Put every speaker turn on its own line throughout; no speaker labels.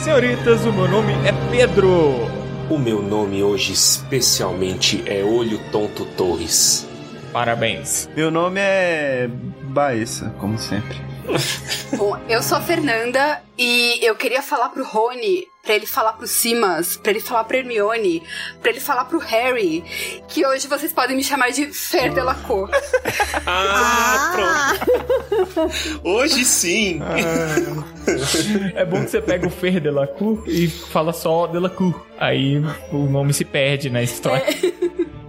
senhoritas o meu nome é Pedro.
O meu nome hoje especialmente é Olho Tonto Torres.
Parabéns.
Meu nome é Baessa, como sempre.
Bom, eu sou a Fernanda e eu queria falar pro Rony, pra ele falar pro Simas, pra ele falar pra Hermione, pra ele falar pro Harry, que hoje vocês podem me chamar de Fer Delacour.
Ah, pronto. Hoje sim.
É bom que você pega o Fer Delacour e fala só Delacour. Aí o nome se perde na história.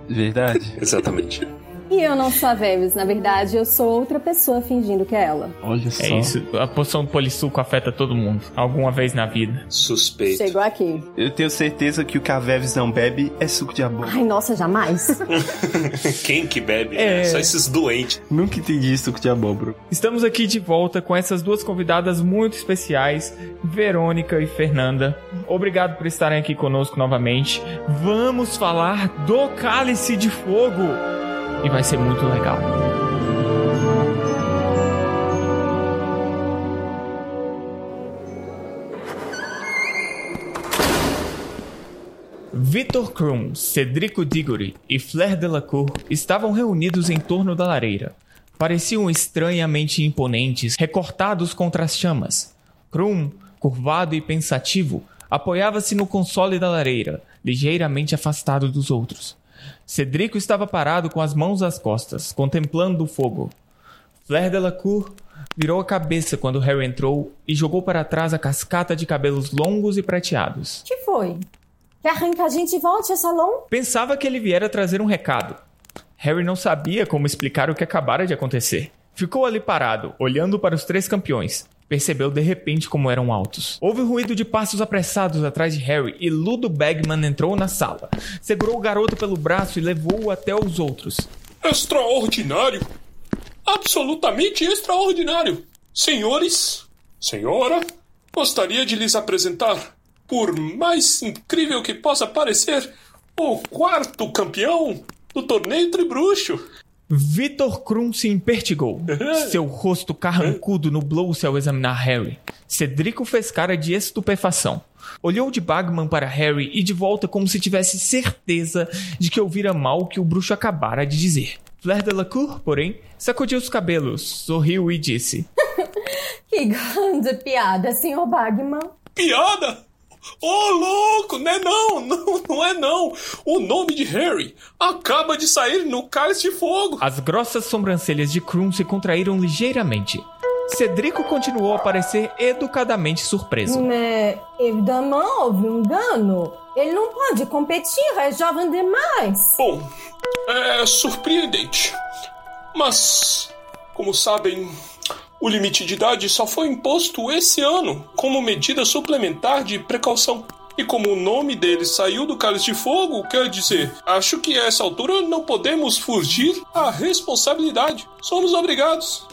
Verdade?
Exatamente.
E eu não sou a Veves, na verdade, eu sou outra pessoa fingindo que é ela.
Olha só.
É isso. A poção do polissuco afeta todo mundo. Alguma vez na vida.
Suspeito.
Chegou aqui.
Eu tenho certeza que o que a Veves não bebe é suco de abóbora.
Ai, nossa, jamais.
Quem que bebe?
É.
né? Só esses doentes.
Nunca entendi suco de abóbora.
Estamos aqui de volta com essas duas convidadas muito especiais, Verônica e Fernanda. Obrigado por estarem aqui conosco novamente. Vamos falar do Cálice de Fogo. E vai ser muito legal. Victor Krum, Cedrico Diggory e Flair Delacour estavam reunidos em torno da lareira. Pareciam estranhamente imponentes, recortados contra as chamas. Krum, curvado e pensativo, apoiava-se no console da lareira, ligeiramente afastado dos outros. Cedrico estava parado com as mãos às costas, contemplando o fogo. Flair Delacour virou a cabeça quando Harry entrou e jogou para trás a cascata de cabelos longos e prateados.
que foi? Quer que a gente volte ao salão?
Pensava que ele viera trazer um recado. Harry não sabia como explicar o que acabara de acontecer. Ficou ali parado, olhando para os três campeões. Percebeu de repente como eram altos. Houve ruído de passos apressados atrás de Harry e Ludo Bagman entrou na sala. Segurou o garoto pelo braço e levou-o até os outros.
Extraordinário! Absolutamente extraordinário! Senhores, senhora, gostaria de lhes apresentar, por mais incrível que possa parecer, o quarto campeão do torneio Tribruxo.
Vitor Krum se impertigou. Seu rosto carrancudo nublou-se ao examinar Harry. Cedrico fez cara de estupefação. Olhou de Bagman para Harry e de volta como se tivesse certeza de que ouvira mal o que o bruxo acabara de dizer. Flair Delacour, porém, sacudiu os cabelos, sorriu e disse:
Que grande piada, senhor Bagman.
Piada? Ô, louco, não é não, não, não é não. O nome de Harry acaba de sair no Cálice de Fogo.
As grossas sobrancelhas de Krum se contraíram ligeiramente. Cedrico continuou a parecer educadamente surpreso.
Mas, evidemment, houve um engano. Ele não pode competir, é jovem demais.
Bom, é surpreendente. Mas, como sabem, o limite de idade só foi imposto esse ano como medida suplementar de precaução. E como o nome dele saiu do Cálice de Fogo, quer dizer, acho que a essa altura não podemos fugir à responsabilidade. Somos obrigados.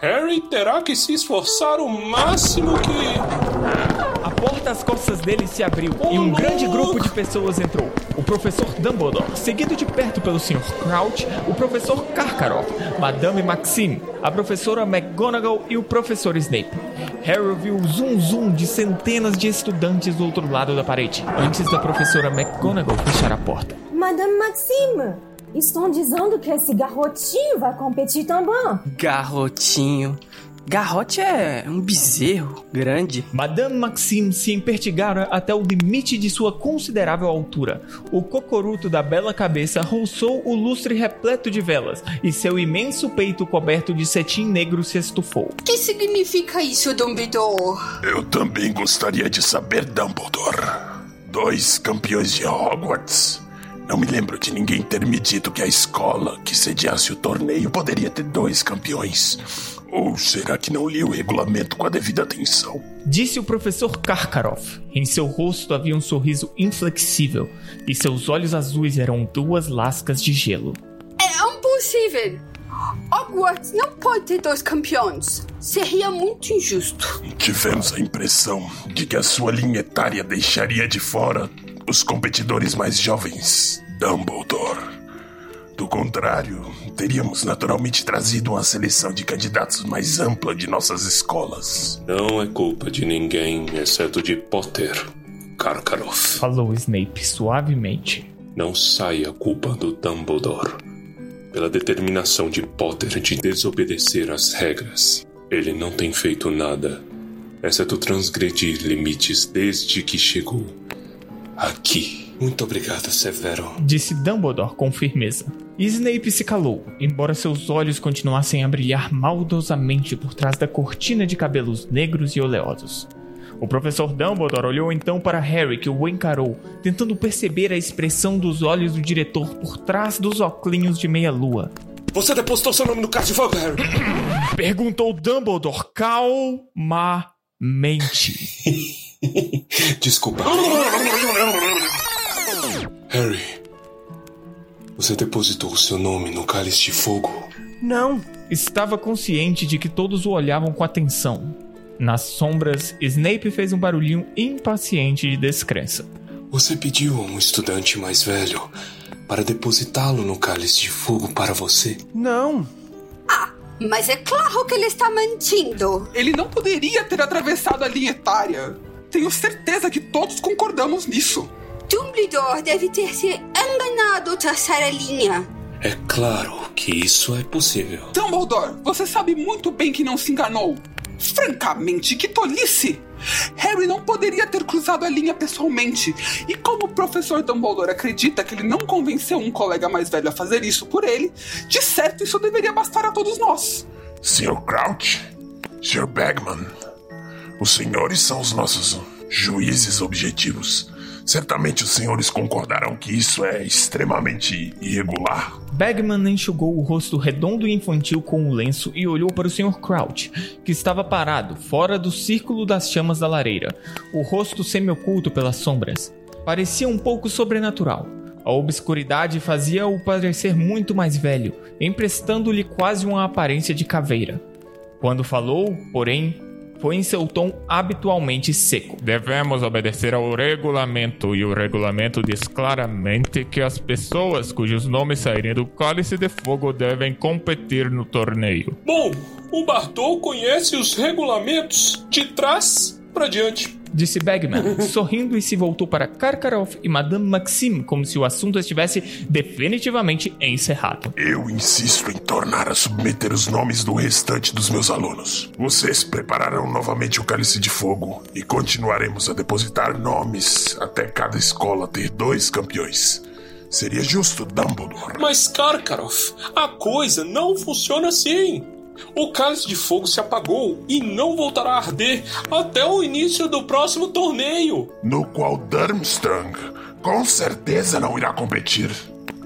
Harry terá que se esforçar o máximo que.
A porta às costas dele se abriu e um grande grupo de pessoas entrou. O professor Dumbledore, seguido de perto pelo Sr. Crouch, o professor Karkaroff, Madame Maxime, a professora McGonagall e o professor Snape. Harry ouviu o zum zum de centenas de estudantes do outro lado da parede, antes da professora McGonagall fechar a porta.
Madame Maxime, estão dizendo que esse garotinho vai competir também.
Garrotinho. Garrote é um bezerro grande.
Madame Maxime se empertigara até o limite de sua considerável altura. O cocoruto da bela cabeça roçou o lustre repleto de velas, e seu imenso peito coberto de cetim negro se estufou.
O que significa isso, Dumbledore?
Eu também gostaria de saber, Dumbledore. Dois campeões de Hogwarts. Não me lembro de ninguém ter me dito que a escola que sediasse o torneio poderia ter dois campeões. Ou será que não li o regulamento com a devida atenção?
Disse o professor Karkaroff. Em seu rosto havia um sorriso inflexível, e seus olhos azuis eram duas lascas de gelo.
É impossível. Hogwarts não pode ter dois campeões. Seria muito injusto.
Tivemos a impressão de que a sua linha etária deixaria de fora os competidores mais jovens, Dumbledore. Do contrário, teríamos naturalmente trazido uma seleção de candidatos mais ampla de nossas escolas.
Não é culpa de ninguém, exceto de Potter, Karkaroff.
Falou Snape suavemente.
Não sai a culpa do Dumbledore. Pela determinação de Potter de desobedecer às regras. Ele não tem feito nada, exceto transgredir limites desde que chegou aqui. Muito obrigado, Severo.
Disse Dumbledore com firmeza. Snape se calou, embora seus olhos continuassem a brilhar maldosamente por trás da cortina de cabelos negros e oleosos. O professor Dumbledore olhou então para Harry, que o encarou, tentando perceber a expressão dos olhos do diretor por trás dos óculos de meia-lua.
Você depositou seu nome no caso de fogo, Harry?
Perguntou Dumbledore calmamente.
Desculpa. Harry, você depositou o seu nome no cálice de fogo?
Não.
Estava consciente de que todos o olhavam com atenção. Nas sombras, Snape fez um barulhinho impaciente de descrença.
Você pediu a um estudante mais velho para depositá-lo no cálice de fogo para você?
Não.
Ah, mas é claro que ele está mentindo.
Ele não poderia ter atravessado a linha etária. Tenho certeza que todos concordamos nisso.
Dumbledore deve ter se enganado ao traçar a linha.
É claro que isso é possível.
Dumbledore, você sabe muito bem que não se enganou. Francamente, que tolice! Harry não poderia ter cruzado a linha pessoalmente. E como o professor Dumbledore acredita que ele não convenceu um colega mais velho a fazer isso por ele, de certo isso deveria bastar a todos nós.
Sr. Crouch, Sr. Bagman, os senhores são os nossos juízes objetivos. Certamente os senhores concordarão que isso é extremamente irregular.
Bagman enxugou o rosto redondo e infantil com o lenço e olhou para o Sr. Crouch, que estava parado, fora do círculo das chamas da lareira, o rosto semi-oculto pelas sombras. Parecia um pouco sobrenatural. A obscuridade fazia-o parecer muito mais velho, emprestando-lhe quase uma aparência de caveira. Quando falou, porém, foi em seu tom habitualmente seco. Devemos obedecer ao regulamento, e o regulamento diz claramente que as pessoas cujos nomes saírem do cálice de fogo devem competir no torneio.
Bom, o Bartol conhece os regulamentos de trás para diante.
Disse Bagman, sorrindo e se voltou para Karkaroff e Madame Maxime, como se o assunto estivesse definitivamente encerrado.
Eu insisto em tornar a submeter os nomes do restante dos meus alunos. Vocês prepararão novamente o cálice de fogo e continuaremos a depositar nomes até cada escola ter dois campeões. Seria justo, Dumbledore.
Mas, Karkaroff, a coisa não funciona assim. O cálice de fogo se apagou e não voltará a arder até o início do próximo torneio.
No qual Durmstrang com certeza não irá competir.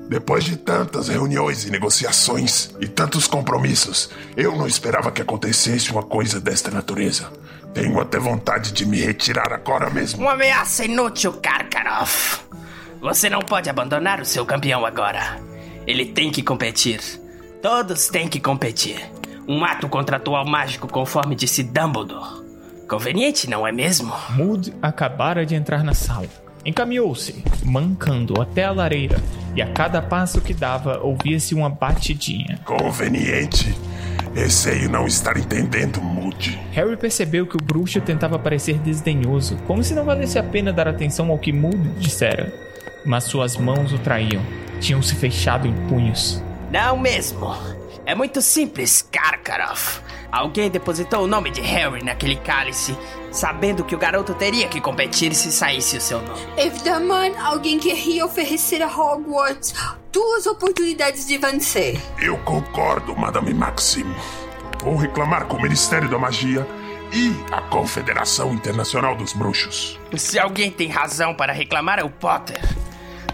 Depois de tantas reuniões e negociações e tantos compromissos, eu não esperava que acontecesse uma coisa desta natureza. Tenho até vontade de me retirar agora mesmo.
Uma ameaça inútil, Karkaroff. Você não pode abandonar o seu campeão agora. Ele tem que competir. Todos têm que competir. Um ato contratual mágico conforme disse Dumbledore. Conveniente, não é mesmo?
Mood acabara de entrar na sala. Encaminhou-se, mancando até a lareira, e a cada passo que dava ouvia-se uma batidinha.
Conveniente. Receio não estar entendendo, Moody.
Harry percebeu que o bruxo tentava parecer desdenhoso, como se não valesse a pena dar atenção ao que Moody dissera. Mas suas mãos o traíam. Tinham se fechado em punhos.
Não mesmo. É muito simples, Karkaroff. Alguém depositou o nome de Harry naquele cálice, sabendo que o garoto teria que competir se saísse o seu nome.
Evdaman, alguém queria oferecer a Hogwarts duas oportunidades de vencer.
Eu concordo, Madame Maxim. Vou reclamar com o Ministério da Magia e a Confederação Internacional dos Bruxos.
Se alguém tem razão para reclamar é o Potter.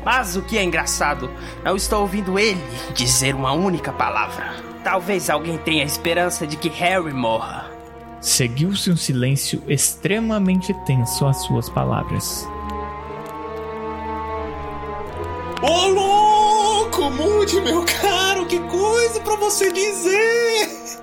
Mas o que é engraçado, não estou ouvindo ele dizer uma única palavra. Talvez alguém tenha esperança de que Harry morra.
Seguiu-se um silêncio extremamente tenso às suas palavras.
Ô louco, Moody, meu caro, que coisa pra você dizer!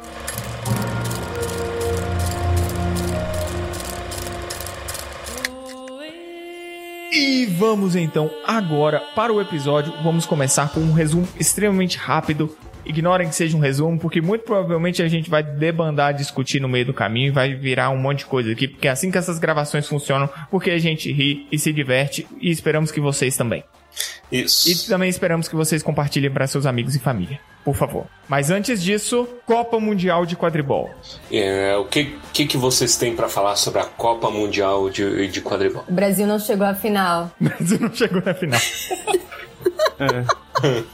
E vamos então agora para o episódio. Vamos começar com um resumo extremamente rápido. Ignorem que seja um resumo, porque muito provavelmente a gente vai debandar, discutir no meio do caminho e vai virar um monte de coisa aqui, porque é assim que essas gravações funcionam, porque a gente ri e se diverte e esperamos que vocês também.
Isso.
E também esperamos que vocês compartilhem para seus amigos e família, por favor. Mas antes disso, Copa Mundial de Quadribol.
É, o que, que, que vocês têm pra falar sobre a Copa Mundial de, de Quadribol?
O Brasil não chegou à final.
O Brasil não chegou na final.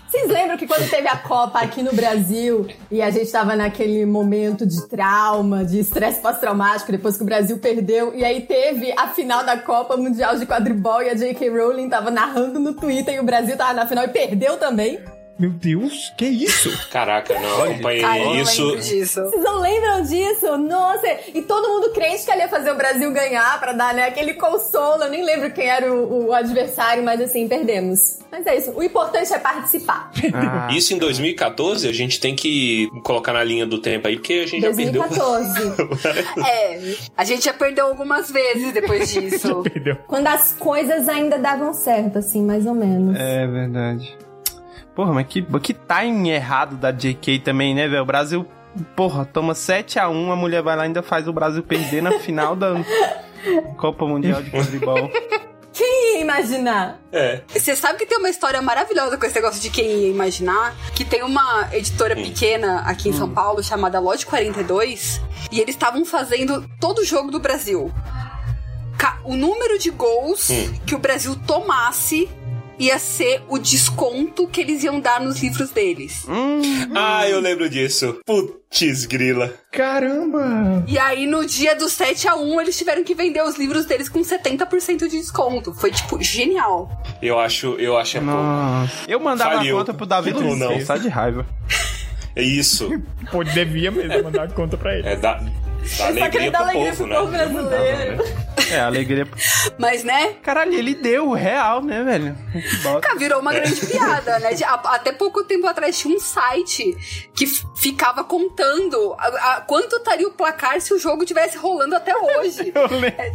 Vocês lembram que quando teve a Copa aqui no Brasil e a gente tava naquele momento de trauma, de estresse pós-traumático, depois que o Brasil perdeu, e aí teve a final da Copa Mundial de Quadribol e a J.K. Rowling tava narrando no Twitter e o Brasil tava na final e perdeu também?
Meu Deus, que isso?
Caraca, não acompanhei
Ah,
isso.
lembro disso.
Vocês não lembram disso? Nossa! E todo mundo crente que ela ia fazer o Brasil ganhar pra dar, né, aquele consolo. Eu nem lembro quem era o, o adversário, mas assim, perdemos. Mas é isso. O importante é participar.
Isso em 2014, a gente tem que colocar na linha do tempo aí, porque a gente já perdeu.
2014.
É, a gente já perdeu algumas vezes depois disso.
Perdeu.
Quando as coisas ainda davam certo, assim, mais ou menos.
É verdade. Porra, mas que, que timing errado da JK também, né, velho? O Brasil, porra, toma 7x1, a mulher vai lá e ainda faz o Brasil perder na final da Copa Mundial de Quadribol.
Quem ia imaginar?
É.
Você sabe que tem uma história maravilhosa com esse negócio de quem ia imaginar? Que tem uma editora pequena aqui em São Paulo chamada Lote 42 e eles estavam fazendo todo o jogo do Brasil. O número de gols que o Brasil tomasse ia ser o desconto que eles iam dar nos livros deles.
Ah, eu lembro disso. Putz, grila.
Caramba!
E aí, no dia do 7 a 1 eles tiveram que vender os livros deles com 70% de desconto. Foi, tipo, genial.
Eu acho, eu acho é pouco.
Eu mandava
Faliu.
a conta pro Davi Luiz,
não.
não. só de raiva.
É isso.
Pô, devia mesmo mandar conta pra ele.
É da,
Só
alegria pro
alegria
povo,
pro povo
né?
brasileiro.
É, alegria.
Mas, né?
Caralho, ele deu o real, né, velho? Que bosta.
Cara, virou uma grande piada, né? De- a- até pouco tempo atrás tinha um site que ficava contando a, a- quanto estaria o placar se o jogo tivesse rolando até hoje.
Eu lembro.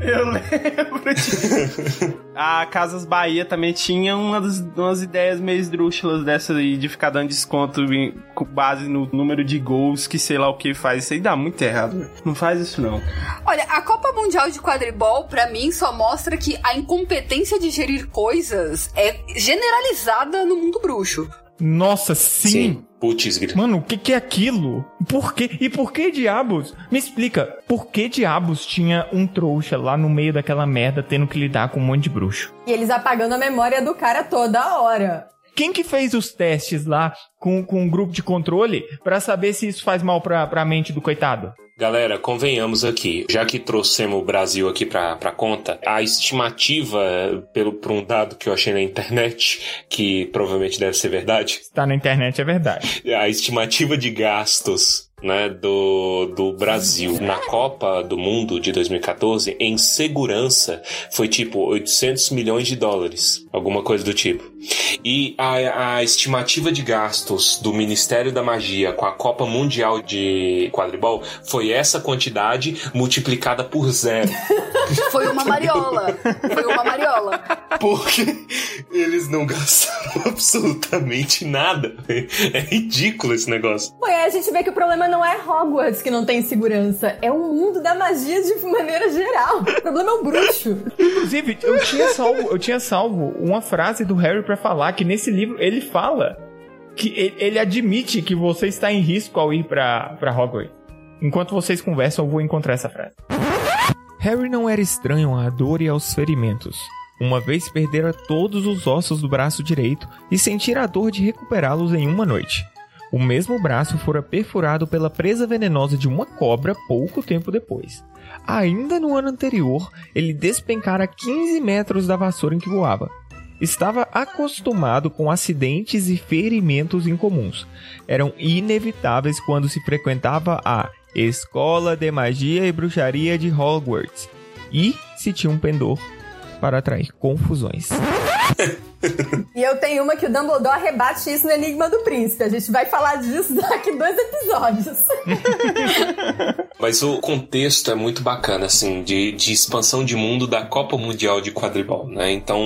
Eu lembro disso. A Casas Bahia também tinha umas, umas ideias meio esdrúxulas dessa aí de ficar dando desconto em- com base no número de gols que sei lá o que faz. Isso aí dá muito errado. velho. Não faz isso, não.
Olha, a Copa Mundial de Quadribol, pra mim, só mostra que a incompetência de gerir coisas é generalizada no mundo bruxo.
Nossa, sim.
Sim. Putz.
Mano, o que, que é aquilo? Por quê? E por que diabos? Me explica, por que diabos tinha um trouxa lá no meio daquela merda tendo que lidar com um monte de bruxo?
E eles apagando a memória do cara toda hora.
Quem que fez os testes lá com, com um grupo de controle pra saber se isso faz mal pra, pra mente do coitado?
Galera, convenhamos aqui, já que trouxemos o Brasil aqui pra, pra conta, a estimativa, pelo, por um dado que eu achei na internet, que provavelmente deve ser verdade,
Se tá na internet é verdade.
a estimativa de gastos né, do, do Brasil na Copa do Mundo de 2014 em segurança foi tipo 800 milhões de dólares, alguma coisa do tipo. E a, a estimativa de gastos do Ministério da Magia com a Copa Mundial de Quadribol foi essa quantidade multiplicada por zero.
Foi uma mariola. Foi uma mariola.
Porque eles não gastaram absolutamente nada. É ridículo esse negócio.
Pô, aí a gente vê que o problema não é Hogwarts que não tem segurança, é o mundo da magia de maneira geral. O problema é o bruxo.
Inclusive, eu tinha salvo, eu tinha salvo uma frase do Harry pra falar que nesse livro ele fala que ele, admite que você está em risco ao ir pra Hogwarts. Enquanto vocês conversam, eu vou encontrar essa frase. Harry não era estranho à dor e aos ferimentos. Uma vez perdera todos os ossos do braço direito e sentira a dor de recuperá-los em uma noite. O mesmo braço fora perfurado pela presa venenosa de uma cobra pouco tempo depois. Ainda no ano anterior, ele despencara 15 metros da vassoura em que voava. Estava acostumado com acidentes e ferimentos incomuns. Eram inevitáveis quando se frequentava a Escola de Magia e Bruxaria de Hogwarts e se tinha um pendor para atrair confusões.
E eu tenho uma que o Dumbledore rebate isso no Enigma do Príncipe. A gente vai falar disso daqui dois episódios.
Mas o contexto é muito bacana, assim, de, de expansão de mundo da Copa Mundial de Quadribol, né? Então,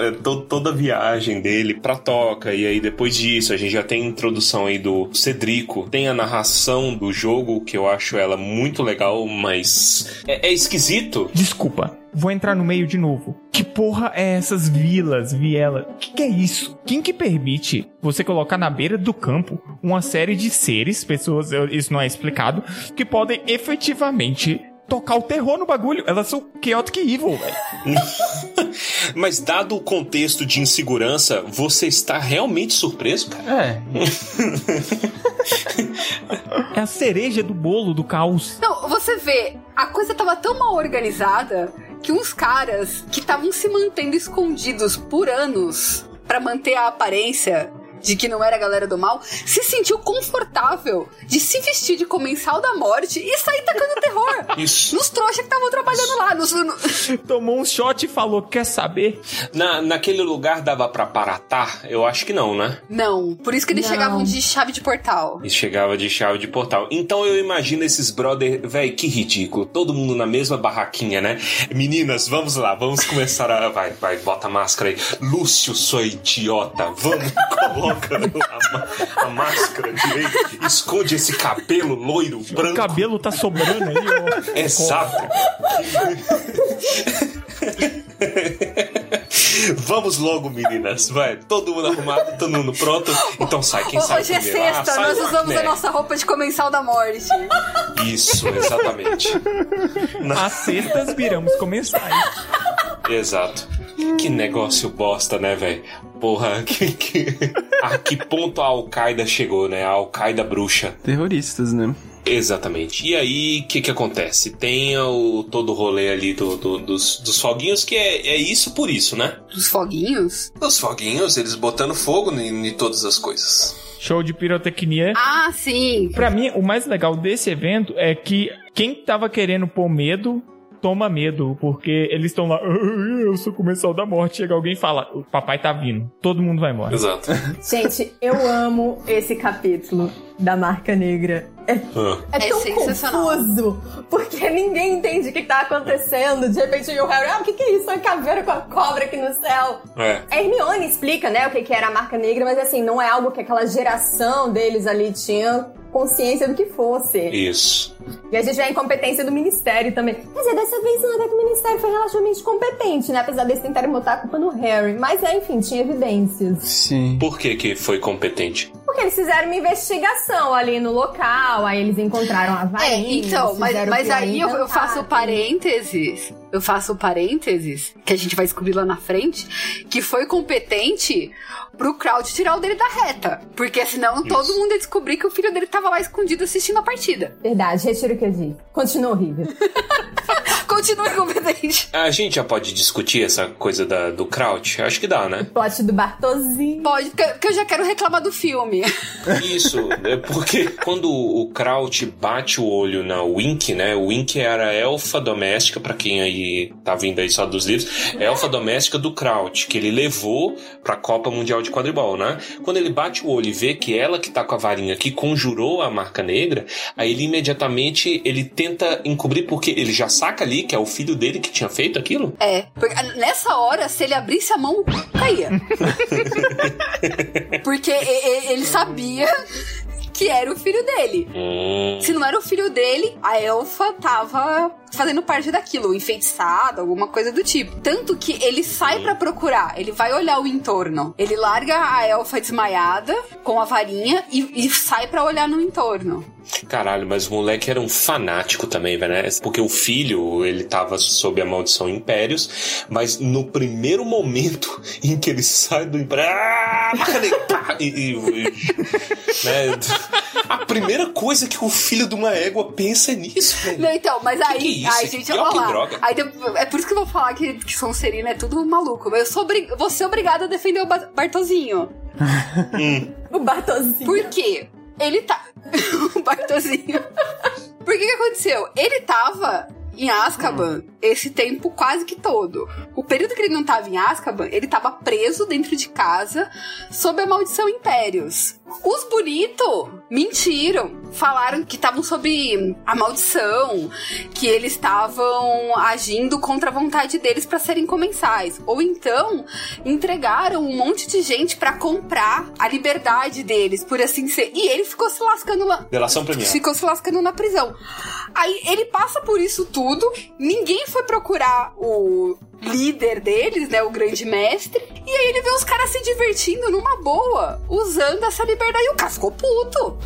é to- toda a viagem dele pra Toca, e aí depois disso a gente já tem a introdução aí do Cedrico, tem a narração do jogo, que eu acho ela muito legal, mas é, é esquisito.
Desculpa, vou entrar no meio de novo. Que porra é essas vilas, viela? Que que é isso? Quem que permite você colocar na beira do campo uma série de seres, pessoas, isso não é explicado, que podem efetivamente tocar o terror no bagulho? Elas são chaotic evil, velho.
Mas dado o contexto de insegurança, você está realmente surpreso, cara?
É.
É a cereja do bolo do caos.
Não, você vê, a coisa tava tão mal organizada que uns caras que estavam se mantendo escondidos por anos pra manter a aparência de que não era a galera do mal, se sentiu confortável de se vestir de comensal da morte e sair tacando terror.
Isso.
Nos trouxas que estavam trabalhando lá. Nos, no-
Tomou um shot e falou: Quer saber?
Na, naquele lugar dava pra paratar? Eu acho que não, né?
Não, por isso que eles
Não.
chegavam de chave de portal.
E chegava de chave de portal. Então eu imagino esses brother, véi, que ridículo. Todo mundo na mesma barraquinha, né? Meninas, vamos lá, vamos começar a. Vai, vai, bota a máscara aí. Lúcio, sua idiota. Vamos, coloca a, a máscara direito. Esconde esse cabelo loiro,
O
branco.
cabelo tá sobrando aí, ó.
Exato. Vamos logo, meninas. Vai, todo mundo arrumado, todo mundo pronto. Então sai, quem sai
Hoje é
primeiro? Ah,
sexta,
sai
nós usamos a nossa roupa de comensal da morte.
Isso, exatamente.
As cestas viramos comensais.
Exato. Que negócio bosta, né, velho? Porra, que, que... a que ponto a Al-Qaeda chegou, né? A Al-Qaeda bruxa.
Terroristas, né?
Exatamente. E aí, o que que acontece? Tem o, todo o rolê ali do, do- dos, dos foguinhos, que é, é isso por isso, né?
Dos foguinhos?
Os foguinhos, eles botando fogo em, em todas as coisas.
Show de pirotecnia.
Ah, sim.
Pra mim, o mais legal desse evento é que quem tava querendo pôr medo, toma medo, porque eles estão lá, "Ah, eu sou comensal da morte. Chega alguém e fala, o papai tá vindo, todo mundo vai embora.
Exato.
Gente, eu amo esse capítulo da Marca Negra. É,
Ah.
é
É
tão confuso, porque ninguém entende o que tá acontecendo. De repente, o Harry, ah, o que, que é isso? Uma caveira com a cobra aqui no céu.
É.
A Hermione explica, né, o que, que era a marca negra, mas assim, não é algo que aquela geração deles ali tinha consciência do que fosse.
Isso.
E a gente vê a incompetência do Ministério também. Quer dizer, dessa vez não até que o Ministério foi relativamente competente, né? Apesar deles tentarem botar a culpa no Harry. Mas, é, enfim, tinha evidências.
Sim.
Por que que foi competente?
Porque eles fizeram uma investigação ali no local, aí eles encontraram a
É,
varinha.
então, mas,
fizeram
mas aí eu, eu faço parênteses. Eu faço parênteses, que a gente vai descobrir lá na frente, que foi competente pro Crowd tirar o dele da reta. Porque senão todo mundo ia descobrir que o filho dele tava lá escondido assistindo a partida.
Verdade, retiro o que eu disse. Continua horrível.
Continua incompetente.
A gente já pode discutir essa coisa da, do Kraut? Acho que dá, né?
Plot do Bartozinho.
Pode, porque eu já quero reclamar do filme.
Isso, é porque quando o Kraut bate o olho na Wink, né? O Wink era a elfa doméstica, pra quem aí que tá vindo aí só dos livros, é elfa doméstica do Kraut, que ele levou pra Copa Mundial de Quadribol, né? Quando ele bate o olho e vê que ela que tá com a varinha que conjurou a marca negra, aí ele imediatamente ele tenta encobrir porque ele já saca ali que é o filho dele que tinha feito aquilo.
É, porque nessa hora, se ele abrisse a mão, caía. porque ele sabia que era o filho dele.
Hum.
Se não era o filho dele, a elfa tava fazendo parte daquilo, enfeitiçada, alguma coisa do tipo. Tanto que ele sai pra procurar, ele vai olhar o entorno. Ele larga a elfa desmaiada com a varinha e, e sai pra olhar no entorno.
Caralho, mas o moleque era um fanático também, velho, né? Porque o filho, ele tava sob a maldição Impérios, mas no primeiro momento em que ele sai do Império. Ah, e, e- e- né? A primeira coisa que o filho de uma égua pensa é nisso, velho.
Não, então, mas aí,
que isso?
ai, gente,
Pior
vamos
que
lá.
droga.
Aí, é por isso que eu vou falar que, que Sonserina é tudo maluco. Mas eu sou vou ser obrigada a defender o Ba- Bartozinho.
O Bartozinho.
Por quê? Ele tá. o Bartozinho. Por que que aconteceu? Ele tava em Azkaban esse tempo quase que todo. O período que ele não tava em Azkaban, ele tava preso dentro de casa sob a maldição Impérios. Os bonitos mentiram. Falaram que estavam sob a maldição, que eles estavam agindo contra a vontade deles pra serem comensais. Ou então entregaram um monte de gente pra comprar a liberdade deles, por assim ser. E ele ficou se lascando lá.
Delação premiada.
Ficou se lascando na prisão. Aí ele passa por isso tudo, ninguém foi procurar o líder deles, né, o grande mestre, e aí ele vê os caras se divertindo numa boa, usando essa liberdade, e o cara ficou puto.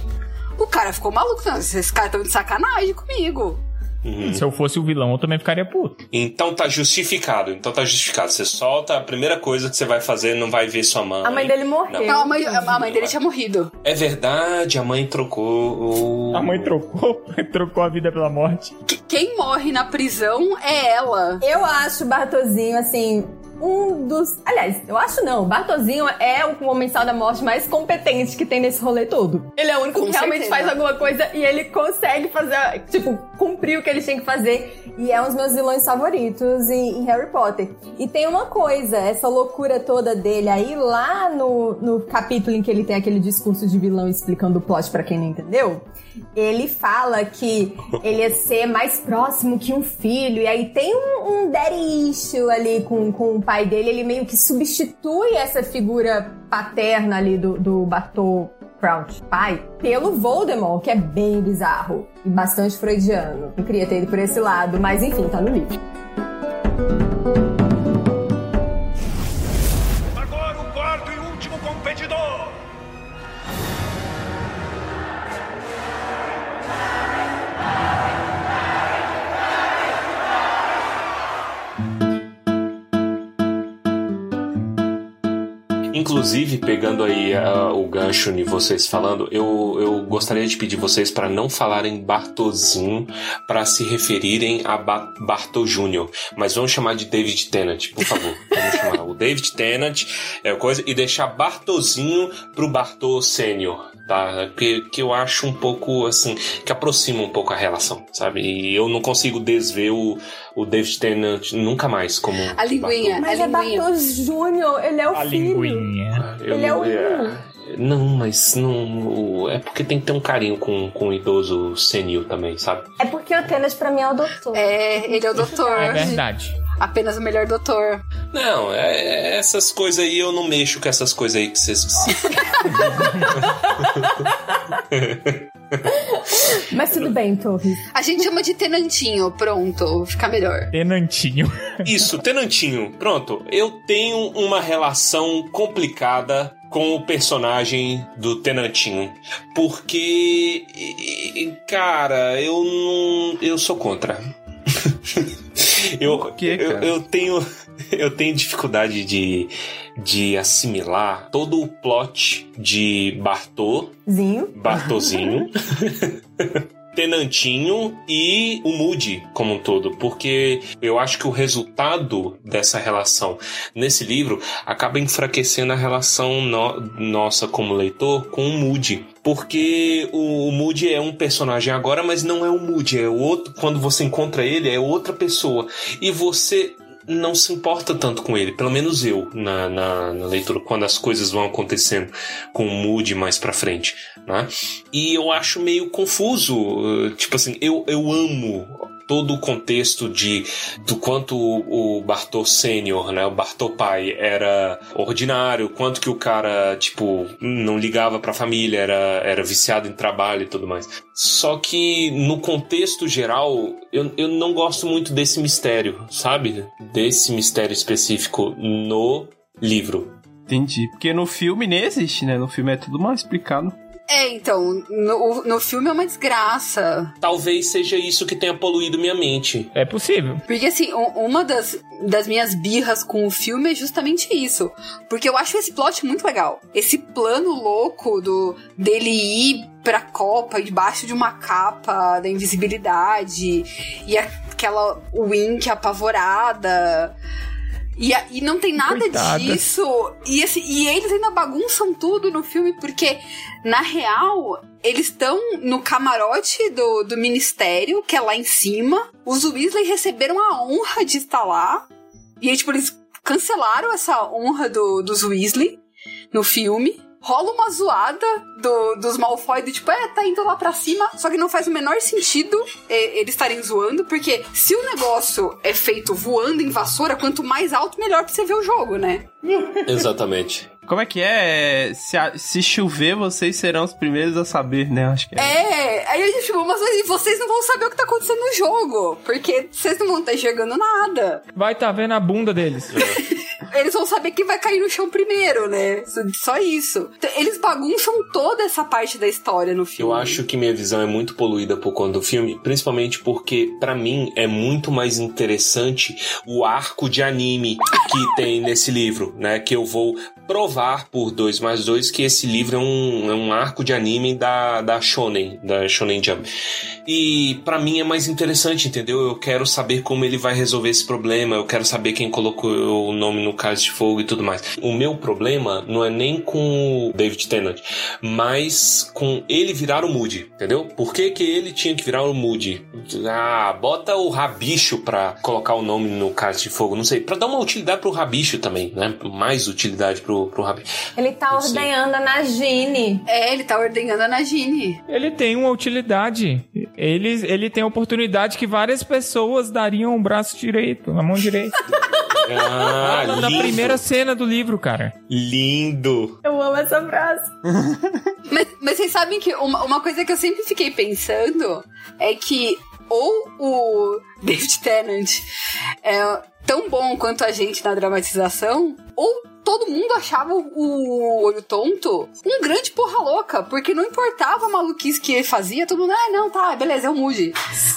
O cara ficou maluco, esses caras estão de sacanagem comigo.
Uhum.
Se eu fosse o vilão, eu também ficaria puto.
Então tá justificado. Então tá justificado. Você solta, a primeira coisa que você vai fazer não vai ver sua mãe.
A mãe dele morreu.
Não, a mãe, a mãe dele tinha morrido.
É verdade, a mãe trocou. o-
A mãe trocou, trocou a vida pela morte.
Que- Quem morre na prisão é ela.
Eu acho o Bartozinho, assim, um dos. Aliás, eu acho não. O Bartozinho é o comensal da morte mais competente que tem nesse rolê todo. Ele é o único
Com
que realmente
certeza.
faz alguma coisa e ele consegue fazer, tipo, cumprir o que ele tem que fazer. E é um dos meus vilões favoritos em, Harry Potter. E tem uma coisa, essa loucura toda dele aí, lá no, no capítulo em que ele tem aquele discurso de vilão explicando o plot pra quem não entendeu. Ele fala que ele ia ser mais próximo que um filho, e aí tem um, um daddy issue ali com, com o pai dele, ele meio que substitui essa figura paterna ali do, do Bartô Crouch pai pelo Voldemort, que é bem bizarro e bastante freudiano. Não queria ter ido por esse lado, mas enfim, tá no livro.
Inclusive, pegando aí ah, o gancho de vocês falando, eu, eu gostaria de pedir vocês para não falarem Bartozinho para se referirem a ba Bartô Júnior, mas vamos chamar de David Tennant, por favor. Vamos chamar o David Tennant é coisa e deixar Bartozinho pro Bartô Sênior, tá? Que, que eu acho um pouco assim, que aproxima um pouco a relação, sabe? E eu não consigo desver o, o David Tennant nunca mais como
A linguinha,
Mas
a
é
linguinha.
Bartô Júnior, ele é o
A
filho.
linguinha.
eu
Ele é o
é, Não, mas não. É porque tem que ter um carinho com, com o idoso senil também, sabe?
É porque o Tenas pra mim é o doutor.
É, ele é o doutor.
É verdade.
Apenas o melhor doutor.
Não, é, essas coisas aí eu não mexo com essas coisas aí que vocês.
Mas tudo bem, Torres.
A gente chama de tenantinho, pronto, fica melhor.
Tenantinho.
Isso, Tenantinho. Pronto, eu tenho uma relação complicada com o personagem do Tenantinho. Porque. Cara, eu não. Eu sou contra. eu,
quê,
eu, eu tenho. Eu tenho dificuldade de, de assimilar todo o plot de Bartô,
Zinho.
Bartozinho. Tenantinho e o Moody como um todo, porque eu acho que o resultado dessa relação nesse livro acaba enfraquecendo a relação no nossa como leitor com o Moody. Porque o, o Moody é um personagem agora, mas não é o Moody, é outro. Quando você encontra ele, é outra pessoa. E você não se importa tanto com ele, pelo menos eu, na, na, na, leitura, quando as coisas vão acontecendo com o Moody mais pra frente, né? E eu acho meio confuso, uh, tipo assim, eu, eu amo todo o contexto de do quanto o Bartô sênior, né, o Bartô pai era ordinário, quanto que o cara, tipo, não ligava pra família, era, era viciado em trabalho e tudo mais. Só que no contexto geral, eu, eu não gosto muito desse mistério, sabe? Desse mistério específico no livro.
Entendi. Porque no filme nem existe, né? No filme é tudo mal explicado.
É, então, no, no filme é uma desgraça.
Talvez seja isso que tenha poluído minha mente.
É possível.
Porque, assim, uma das, das minhas birras com o filme é justamente isso. Porque eu acho esse plot muito legal. Esse plano louco do dele ir pra Copa debaixo de uma capa da invisibilidade e aquela Wink apavorada. E, e não tem nada Coitada. disso. E, assim, e eles ainda bagunçam tudo no filme, porque, na real, eles estão no camarote do, do ministério, que é lá em cima. Os Weasley receberam a honra de estar lá. E aí, tipo, eles cancelaram essa honra do, dos Weasley no filme rola uma zoada do, dos Malfoy, do tipo, é, tá indo lá pra cima, só que não faz o menor sentido é, eles estarem zoando, porque se o negócio é feito voando em vassoura, quanto mais alto, melhor pra você ver o jogo, né?
Exatamente.
Como é que é? Se, se chover, vocês serão os primeiros a saber, né? Acho que é.
É, aí a gente falou, mas vocês não vão saber o que tá acontecendo no jogo, porque vocês não vão estar enxergando nada.
Vai tá vendo a bunda deles.
eles vão saber quem vai cair no chão primeiro, né? Só isso. Então, eles bagunçam toda essa parte da história no filme.
Eu acho que minha visão é muito poluída por conta do filme, principalmente porque, para mim, é muito mais interessante o arco de anime que tem nesse livro, né? Que eu vou provar por 2 mais 2 que esse livro é um, é um arco de anime da, da Shonen, da Shonen Jump. E para mim é mais interessante, entendeu? Eu quero saber como ele vai resolver esse problema, eu quero saber quem colocou o nome no caso de fogo e tudo mais. O meu problema não é nem com o David Tennant, mas com ele virar o Moody, entendeu? Por que, que ele tinha que virar o Moody? Ah, bota o Rabicho pra colocar o nome no caso de fogo, não sei, para dar uma utilidade pro Rabicho também, né? Mais utilidade pro, pro Rabicho.
Ele tá ordenhando a Nagini.
É, ele tá ordenhando a Nagini.
Ele tem uma utilidade. Ele, ele tem a oportunidade que várias pessoas dariam o braço direito, a mão direita.
Ah,
na, na primeira cena do livro, cara.
Lindo.
Eu amo essa frase.
mas, mas vocês sabem que uma, uma coisa que eu sempre fiquei pensando é que ou o David Tennant é tão bom quanto a gente na dramatização, ou todo mundo achava o olho tonto um grande porra louca, porque não importava a maluquice que ele fazia, todo mundo, ah, não, tá, beleza, é o Moody.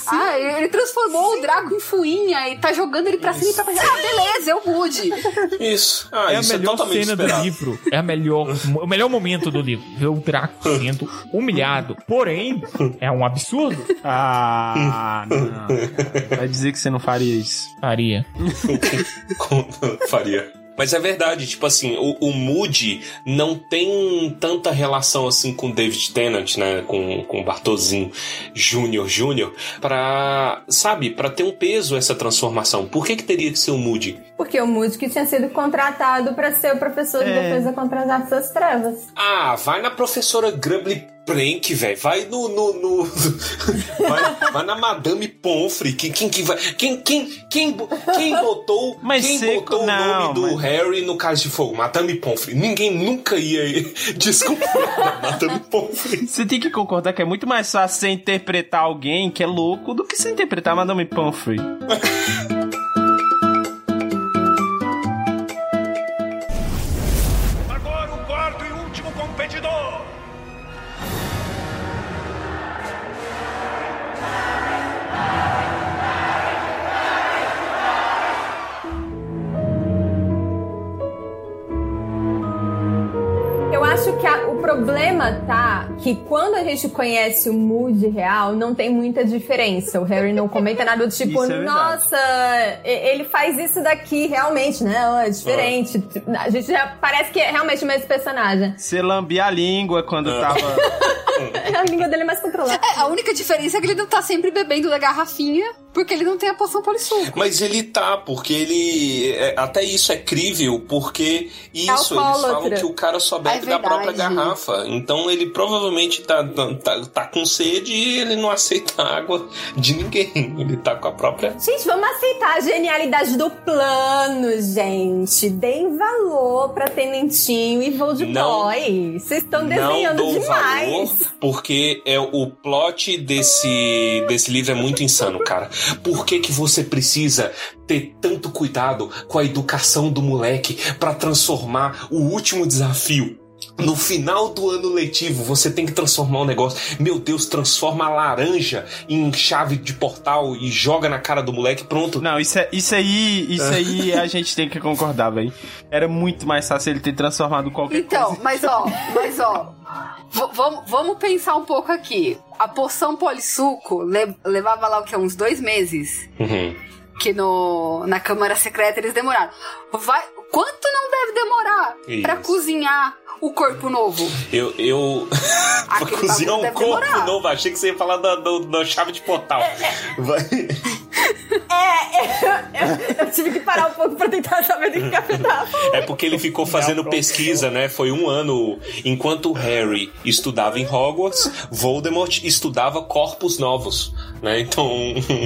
Ah, ele transformou Sim. o Draco em fuinha e tá jogando ele pra Isso. cima e pra frente. Ah, beleza, é o Moody.
Isso. Ah,
é
isso
a melhor
é cena
esperado. do livro. É a melhor, o melhor momento do livro. Ver o Draco sendo humilhado. Porém, é um absurdo.
Ah, não. Vai dizer que você não faria isso.
Faria.
faria. Mas é verdade, tipo assim, o, o Moody não tem tanta relação assim com David Tennant, né? Com, com Bartozinho Júnior Júnior, pra, sabe, para ter um peso essa transformação. Por que que teria que ser o Moody?
Porque o Moody que tinha sido contratado para ser o professor de é. defesa contra as artes das trevas.
Ah, vai na professora Grubbly Prank, velho. Vai no. no, no vai, vai, na Madame Pomfrey. Quem, quem, quem, vai, quem, quem, quem, quem botou,
mas
quem
seco,
botou não, o nome do mas... Harry no Caso de Fogo? Madame Pomfrey. Ninguém nunca ia desculpar Madame Pomfrey.
Você tem que concordar que é muito mais fácil você interpretar alguém que é louco do que você interpretar Madame Pomfrey.
problema tá que quando a gente conhece o Moody real, não tem muita diferença. O Harry não comenta nada do tipo,
é
nossa, ele faz isso daqui realmente, né? É diferente. A gente já parece que é realmente o mesmo personagem.
Você lambia a língua quando tava.
A língua dele é mais controlada.
É, a única diferença é que ele não tá sempre bebendo da garrafinha, porque ele não tem a poção polissuco.
Mas ele tá, porque ele. é, até isso é crível, porque isso, eles falam que o cara só bebe
É
da própria garrafa. Então ele provavelmente tá, tá, tá com sede e ele não aceita água de ninguém. Ele tá com a própria.
Gente, vamos aceitar a genialidade do plano, gente. Deem valor pra Tenentinho e Voldemort.
Não.
Vocês estão
Não
desenhando
dou
demais.
valor, porque é o plot desse, desse livro é muito insano, cara. Por que, que você precisa ter tanto cuidado com a educação do moleque pra transformar o último desafio? No final do ano letivo, você tem que transformar um negócio. Meu Deus, transforma a laranja em chave de portal e joga na cara do moleque, pronto.
Não, isso, é, isso aí, isso aí a gente tem que concordar, velho. Era muito mais fácil ele ter transformado qualquer
Então,
coisa.
mas ó, mas ó. vamos, vamos pensar um pouco aqui. A poção polissuco le- levava lá o que? Uns dois meses.
Uhum.
Que no, na Câmara Secreta eles demoraram. Vai, quanto não deve demorar
Isso.
pra cozinhar o corpo novo?
Eu. eu... pra cozinhar um corpo
demorar.
novo, achei que você ia falar da, da, da chave de portal. Vai.
Eu tive que parar um pouco pra tentar saber do que captar.
É porque ele ficou fazendo pesquisa, né? Foi um ano. Enquanto o Harry estudava em Hogwarts, Voldemort estudava corpos novos, né? Então,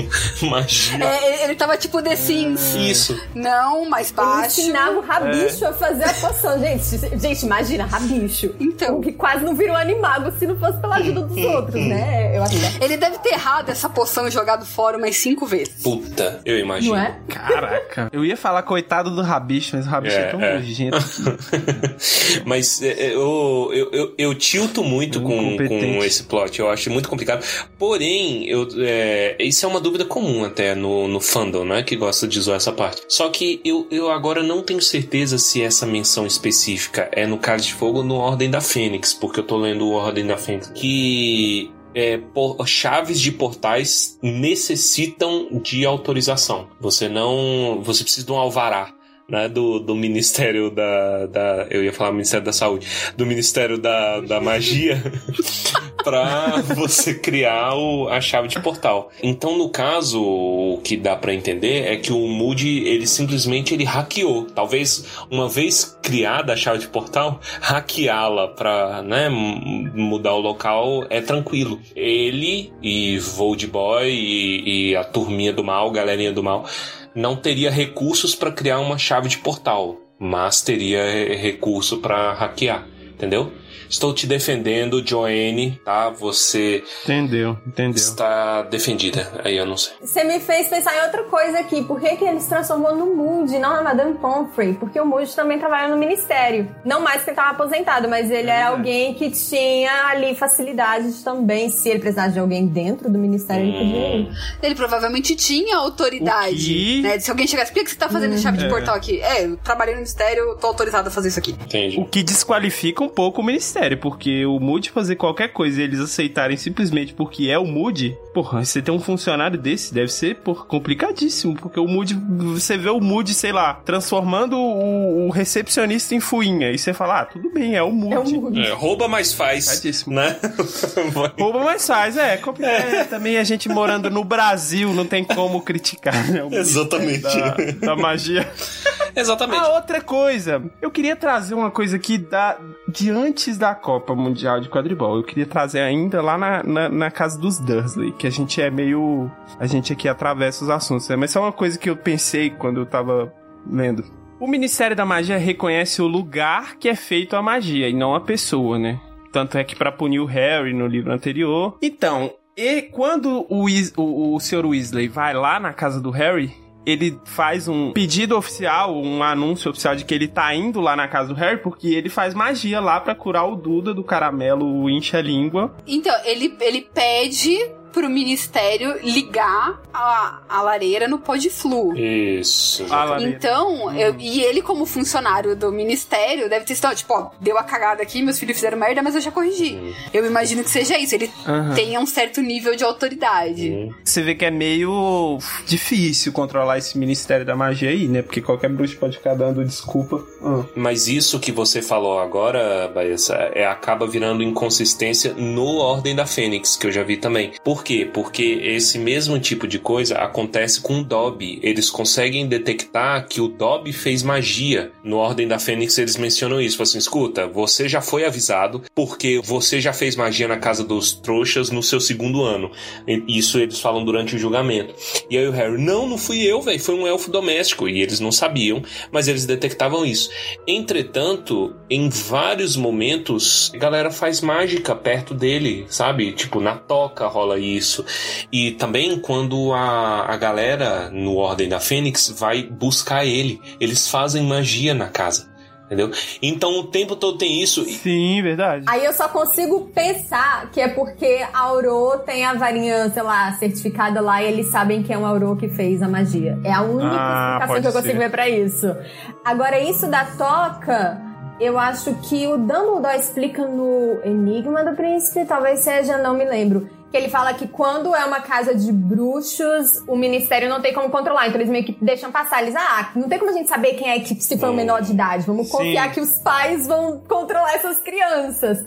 magia.
É, ele, ele tava tipo The Sims.
Isso.
Não, mais
Ele
baixo.
ensinava o rabicho a fazer a poção. Gente, gente, imagina, rabicho.
Então.
Que quase não virou animago se não fosse pela ajuda dos outros, né? Eu acho que
Ele deve ter errado essa poção e jogado fora umas cinco vezes.
Puta, eu imagino.
Não é?
Caraca. Eu ia falar coitado do rabicho, mas o rabicho é,
É,
tão
é.
nojento.
Mas é, é, eu, eu, eu, eu tilto muito com, com esse plot. Eu acho muito complicado. Porém, eu, é, isso é uma dúvida comum até no, no fandom, né? Que gosta de zoar essa parte. Só que eu, eu agora não tenho certeza se essa menção específica é no Cálice de Fogo ou no Ordem da Fênix, porque eu tô lendo o Ordem da Fênix. Que é, por- chaves de portais necessitam de autorização. Você não. Você precisa de um alvará. Né, do, do Ministério da, da. Eu ia falar Ministério da Saúde. Do Ministério da, da Magia. pra você criar o, a chave de portal. Então, no caso, o que dá pra entender é que o Moody, ele simplesmente ele hackeou. Talvez, uma vez criada a chave de portal, hackeá-la pra né, mudar o local é tranquilo. Ele e Voldboy e, e a turminha do mal, galerinha do mal, não teria recursos pra criar uma chave de portal, mas teria recurso pra hackear, entendeu? Estou te defendendo, Joanne, tá? Você
Entendeu, entendeu.
está defendida. Aí eu não sei.
Você me fez pensar em outra coisa aqui. Por que, que ele se transformou no Moody, não na Madame Pomfrey? Porque o Moody também trabalha no ministério. Não mais que ele estava aposentado, mas ele era alguém que tinha ali facilidades também. Se ele precisasse de alguém dentro do ministério, ele podia ir.
Ele provavelmente tinha autoridade. Né? Se alguém chegasse, por que que você tá fazendo chave de
É.
portal aqui? É, eu trabalhei no ministério, tô autorizado a fazer isso aqui.
Entendi.
O que desqualifica um pouco o ministério, porque o Moody fazer qualquer coisa e eles aceitarem simplesmente porque é o Moody, porra, você ter um funcionário desse deve ser, porra, complicadíssimo, porque o Moody, você vê o Moody, sei lá, transformando o, o recepcionista em fuinha, e você fala, ah, tudo bem, é o Moody.
É o Moody.
É, rouba, mas faz.
Complicadíssimo.
Né?
Rouba, mas faz, é, compli- é, também a gente morando no Brasil, não tem como criticar, né? o
Exatamente.
Da, da magia.
Exatamente.
Ah, outra coisa. Eu queria trazer uma coisa aqui da, de antes da Copa Mundial de Quadribol. Eu queria trazer ainda lá na, na, na casa dos Dursley, que a gente é meio. A gente aqui atravessa os assuntos, né? Mas é uma coisa que eu pensei quando eu tava lendo. O Ministério da Magia reconhece o lugar que é feito a magia e não a pessoa, né? Tanto é que pra punir o Harry no livro anterior. Então, e quando o, o, o Sr. Weasley vai lá na casa do Harry, ele faz um pedido oficial, um anúncio oficial de que ele tá indo lá na casa do Harry, porque ele faz magia lá pra curar o Duda do caramelo incha-língua.
Então, ele, ele pede pro ministério ligar a, a lareira no pó de flu.
Isso.
Então, eu- e ele, como funcionário do ministério, deve ter sido, tipo, ó, deu a cagada aqui, meus filhos fizeram merda, mas eu já corrigi. Eu imagino que seja isso. Ele
Aham.
tenha um certo nível de autoridade.
Você vê que é meio difícil controlar esse Ministério da Magia aí, né? Porque qualquer bruxo pode ficar dando desculpa. Ah.
Mas isso que você falou agora, Baessa, é, acaba virando inconsistência no Ordem da Fênix, que eu já vi também. Por quê? Porque esse mesmo tipo de coisa acontece com o Dobby. Eles conseguem detectar que o Dobby fez magia. No Ordem da Fênix eles mencionam isso. Assim, escuta, você já foi avisado porque você já fez magia na casa dos trouxas no seu segundo ano. Isso eles falam durante o julgamento. E aí o Harry, não, não fui eu, velho, foi um elfo doméstico. E eles não sabiam, mas eles detectavam isso. Entretanto, em vários momentos, a galera faz mágica perto dele, sabe? Tipo, na toca rola isso. E também quando a, a galera no Ordem da Fênix vai buscar ele, eles fazem magia na casa. Entendeu? Então o tempo todo tem isso. E-
Sim, verdade.
Aí eu só consigo pensar que é porque a Auro tem a varinha, sei lá, certificada lá e eles sabem que é um Auro que fez a magia. É a única
Ah,
explicação que eu consigo
ser.
ver pra isso. Agora, isso da toca, eu acho que o Dumbledore explica no Enigma do Príncipe, talvez seja, não me lembro. Que ele fala que quando é uma casa de bruxos, o ministério não tem como controlar. Então eles meio que deixam passar. Eles, ah, não tem como a gente saber quem é que se foi um menor de idade. Vamos
Sim.
confiar que os pais vão controlar essas crianças.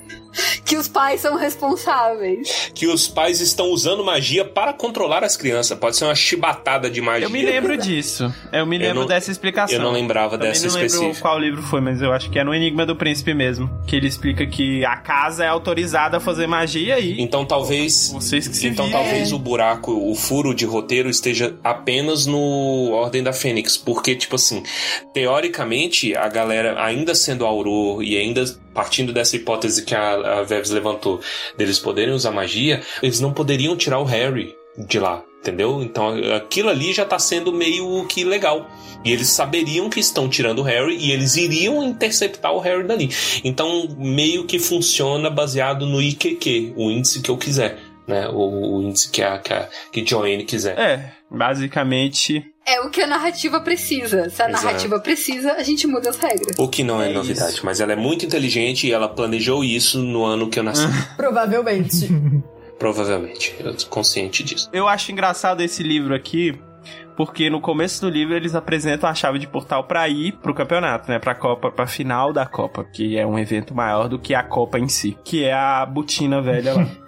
Que os pais são responsáveis.
que os pais estão usando magia para controlar as crianças. Pode ser uma chibatada de magia.
Eu me lembro disso. Eu me
Eu
lembro
não-
dessa explicação.
eu não lembrava
Também
dessa
não lembro qual livro foi, mas eu acho que é no Enigma do Príncipe mesmo. Que ele explica que a casa é autorizada a fazer magia e
Então talvez.
vocês que se
Então talvez o buraco, o furo de roteiro esteja apenas no Ordem da Fênix. Porque, tipo assim, teoricamente, a galera, ainda sendo Auror e ainda partindo dessa hipótese que a, a Veves levantou, deles poderem usar magia, eles não poderiam tirar o Harry de lá. Entendeu? Então aquilo ali já tá sendo meio que legal. E eles saberiam que estão tirando o Harry e eles iriam interceptar o Harry dali. Então meio que funciona baseado no IQQ, o índice que eu quiser. Né? O, o índice que a, que a que Joanne quiser.
É, basicamente.
É o que a narrativa precisa. Se a
Exato.
narrativa precisa, a gente muda as regras.
O que não é,
É
novidade,
isso.
mas ela é muito inteligente e ela planejou isso no ano que eu nasci.
Provavelmente.
Provavelmente. Eu tô consciente disso.
Eu acho engraçado esse livro aqui, porque no começo do livro eles apresentam a chave de portal pra ir pro campeonato, né? Pra Copa, pra final da Copa, que é um evento maior do que a Copa em si, que é a botina velha lá.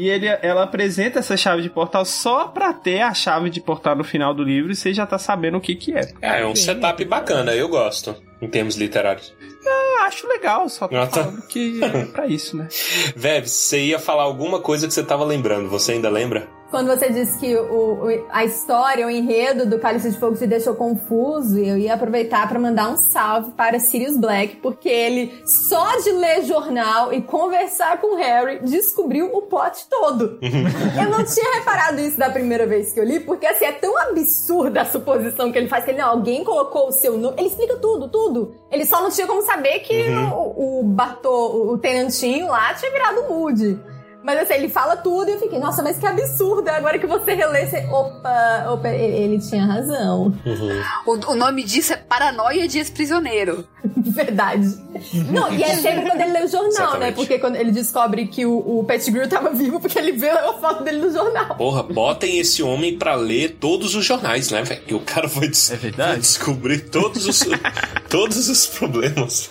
E ele, ela apresenta essa chave de portal só pra ter a chave de portal no final do livro e você já tá sabendo o que que é.
É, é um setup bacana, eu gosto, em termos literários.
Eu acho legal, só tô
tá.
falando que é pra isso, né?
Veves, você ia falar alguma coisa que você tava lembrando, você ainda lembra?
Quando você disse que o, o- a história, o enredo do Cálice de Fogo te deixou confuso, eu ia aproveitar para mandar um salve para Sirius Black, porque ele, só de ler jornal e conversar com o Harry, descobriu o plot todo. eu não tinha reparado isso da primeira vez que eu li, porque assim, é tão absurda a suposição que ele faz, que ele, não, alguém colocou o seu nome. Ele explica tudo, tudo. Ele só não tinha como saber que o, o Bartô, o tenentinho lá, tinha virado Moody. Mas assim, ele fala tudo e eu fiquei, nossa, mas que absurdo. Agora que você relê, você. Opa, opa, ele, ele tinha razão.
O, o nome disso é Paranoia de Ex-Prisioneiro.
Verdade. Não, e é sempre quando ele lê o jornal, né? Porque quando ele descobre que o, o Pettigrew tava vivo, porque ele vê a foto dele no jornal.
Porra, botem esse homem pra ler todos os jornais, né, velho? Que o cara vai, des-
É verdade.
vai descobrir todos os, todos os problemas.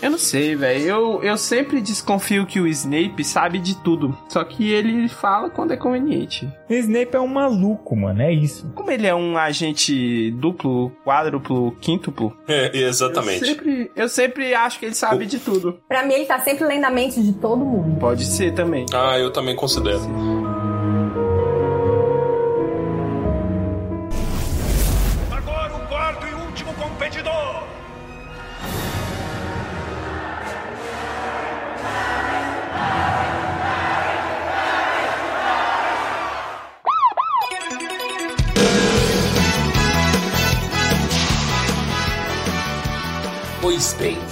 Eu não sei, velho. Eu, eu sempre desconfio que o Snape sabe de tudo. Só que ele fala quando é conveniente.
Snape é um maluco, mano, é isso.
Como ele é um agente duplo, quádruplo, quíntuplo,
É,
eu
exatamente.
sempre, eu sempre acho que ele sabe de tudo.
Pra mim, ele tá sempre lendo a mente de todo mundo.
Pode ser também.
Ah, eu também considero.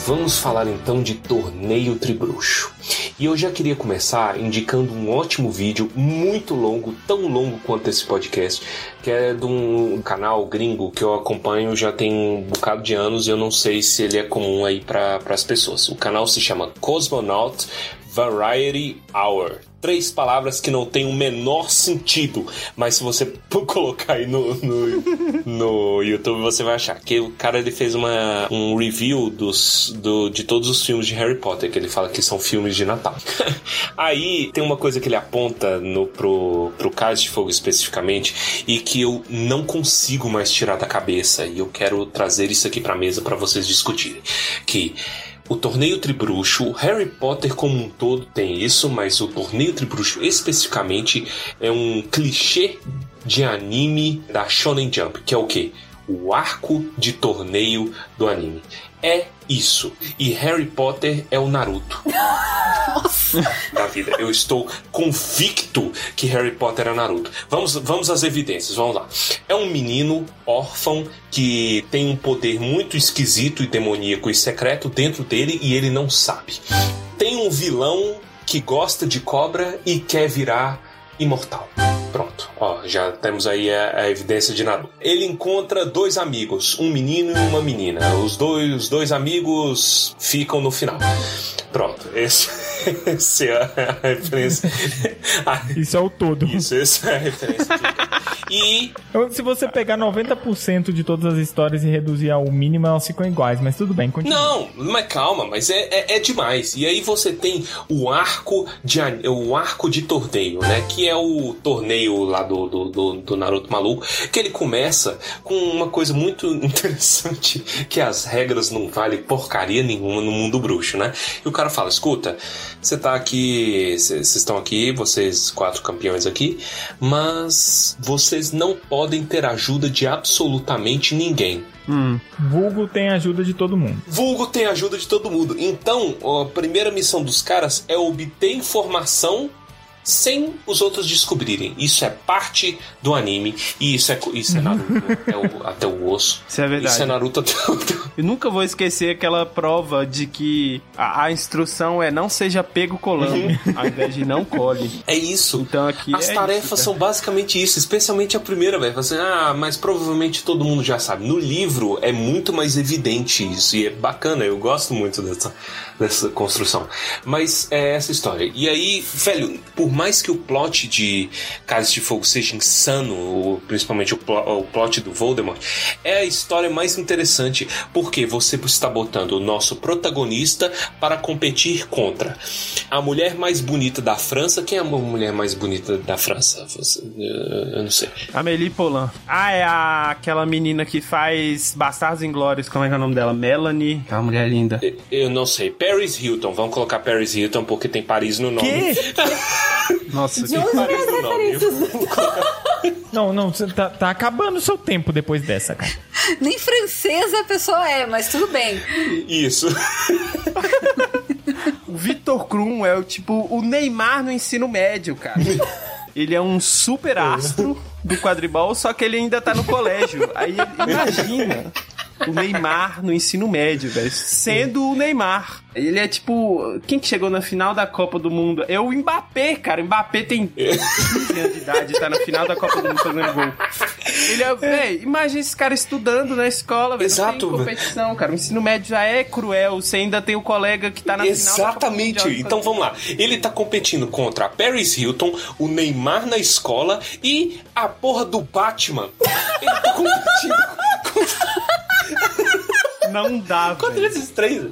Vamos falar então de Torneio Tribruxo. E eu já queria começar indicando um ótimo vídeo, muito longo, tão longo quanto esse podcast, que é de um canal gringo que eu acompanho já tem um bocado de anos e eu não sei se ele é comum aí para as pessoas. O canal se chama Cosmonaut Variety Hour. Três palavras que não têm o menor sentido, mas se você colocar aí no, no, no, YouTube você vai achar que o cara ele fez uma, um review dos, do, de todos os filmes de Harry Potter, que ele fala que são filmes de Natal. aí tem uma coisa que ele aponta no, pro, pro Cais de Fogo especificamente e que eu não consigo mais tirar da cabeça e eu quero trazer isso aqui pra mesa para vocês discutirem. Que o torneio tribruxo, Harry Potter como um todo tem isso, mas o torneio tribruxo especificamente é um clichê de anime da Shonen Jump, que é o quê? O arco de torneio do anime. É isso. E Harry Potter é o Naruto. da vida. Eu estou convicto que Harry Potter é Naruto. Vamos, vamos às evidências, vamos lá. É um menino órfão que tem um poder muito esquisito e demoníaco e secreto dentro dele e ele não sabe. Tem um vilão que gosta de cobra e quer virar imortal. Pronto, ó, já temos aí a, a, evidência de Naruto. Ele encontra dois amigos, um menino e uma menina. Os dois, os dois amigos ficam no final. Pronto, esse, esse é a referência.
Isso é o todo.
Isso, essa é a referência. E.
Se você pegar 90% de todas as histórias e reduzir ao mínimo, elas ficam iguais, mas tudo bem, continua.
Não, mas calma, mas é, é, é, demais. E aí você tem o arco de o arco de torneio, né? Que é o torneio lá do, do, do, do Naruto maluco, que ele começa com uma coisa muito interessante, que as regras não valem porcaria nenhuma no mundo bruxo, né? E o cara fala: escuta, você tá aqui, vocês estão aqui, vocês quatro campeões aqui, mas vocês não podem ter ajuda de absolutamente ninguém.
Hum. Vulgo tem ajuda de todo mundo.
Vulgo tem ajuda de todo mundo. Então, a primeira missão dos caras é obter informação sem os outros descobrirem. Isso é parte do anime e isso é, isso é Naruto até, o, até o osso.
Isso é verdade.
Isso é Naruto até o...
Eu nunca vou esquecer aquela prova de que a, a instrução é não seja pego colando, uhum. ao invés de não cole.
É isso.
Então aqui
As
é
tarefas
isso,
são basicamente isso, especialmente a primeira, velho. Assim, ah, mas provavelmente todo mundo já sabe. No livro é muito mais evidente isso e é bacana, eu gosto muito dessa, dessa construção. Mas é essa história. E aí, velho, por mais que o plot de Casas de Fogo seja insano, principalmente o, pl o plot do Voldemort, é a história mais interessante porque você está botando o nosso protagonista para competir contra a mulher mais bonita da França. Quem é a mulher mais bonita da França? Você, eu não sei.
Amélie Poulain. Ah, é a, aquela menina que faz Bastardos Inglórios. Como é que é o nome dela? Melanie. Aquela mulher linda.
Eu, eu não sei. Paris Hilton. Vamos colocar Paris Hilton porque tem Paris no nome.
Nossa,
De onde vem as referências?
Não, não, você tá, tá acabando o seu tempo depois dessa, cara.
Nem francesa a pessoa é, mas tudo bem.
Isso.
O Victor Krum é o tipo o Neymar no ensino médio, cara. Ele é um super astro do quadribol, só que ele ainda tá no colégio. Aí imagina o Neymar no ensino médio, velho. Sendo o Neymar. Ele é tipo. Quem que chegou na final da Copa do Mundo? É o Mbappé, cara. O Mbappé tem 15 anos de idade, tá na final da Copa do Mundo fazendo gol. Ele é. Véi, imagina esse cara estudando na escola, velho.
Exato,
Não tem competição, cara. O ensino médio já é cruel. Você ainda tem o colega que tá na final. da Copa
Exatamente. Então vamos lá. Ele tá competindo contra a Paris Hilton, o Neymar na escola e a porra do Batman. Ele tá competindo
Não dá,
contra
velho.
esses três.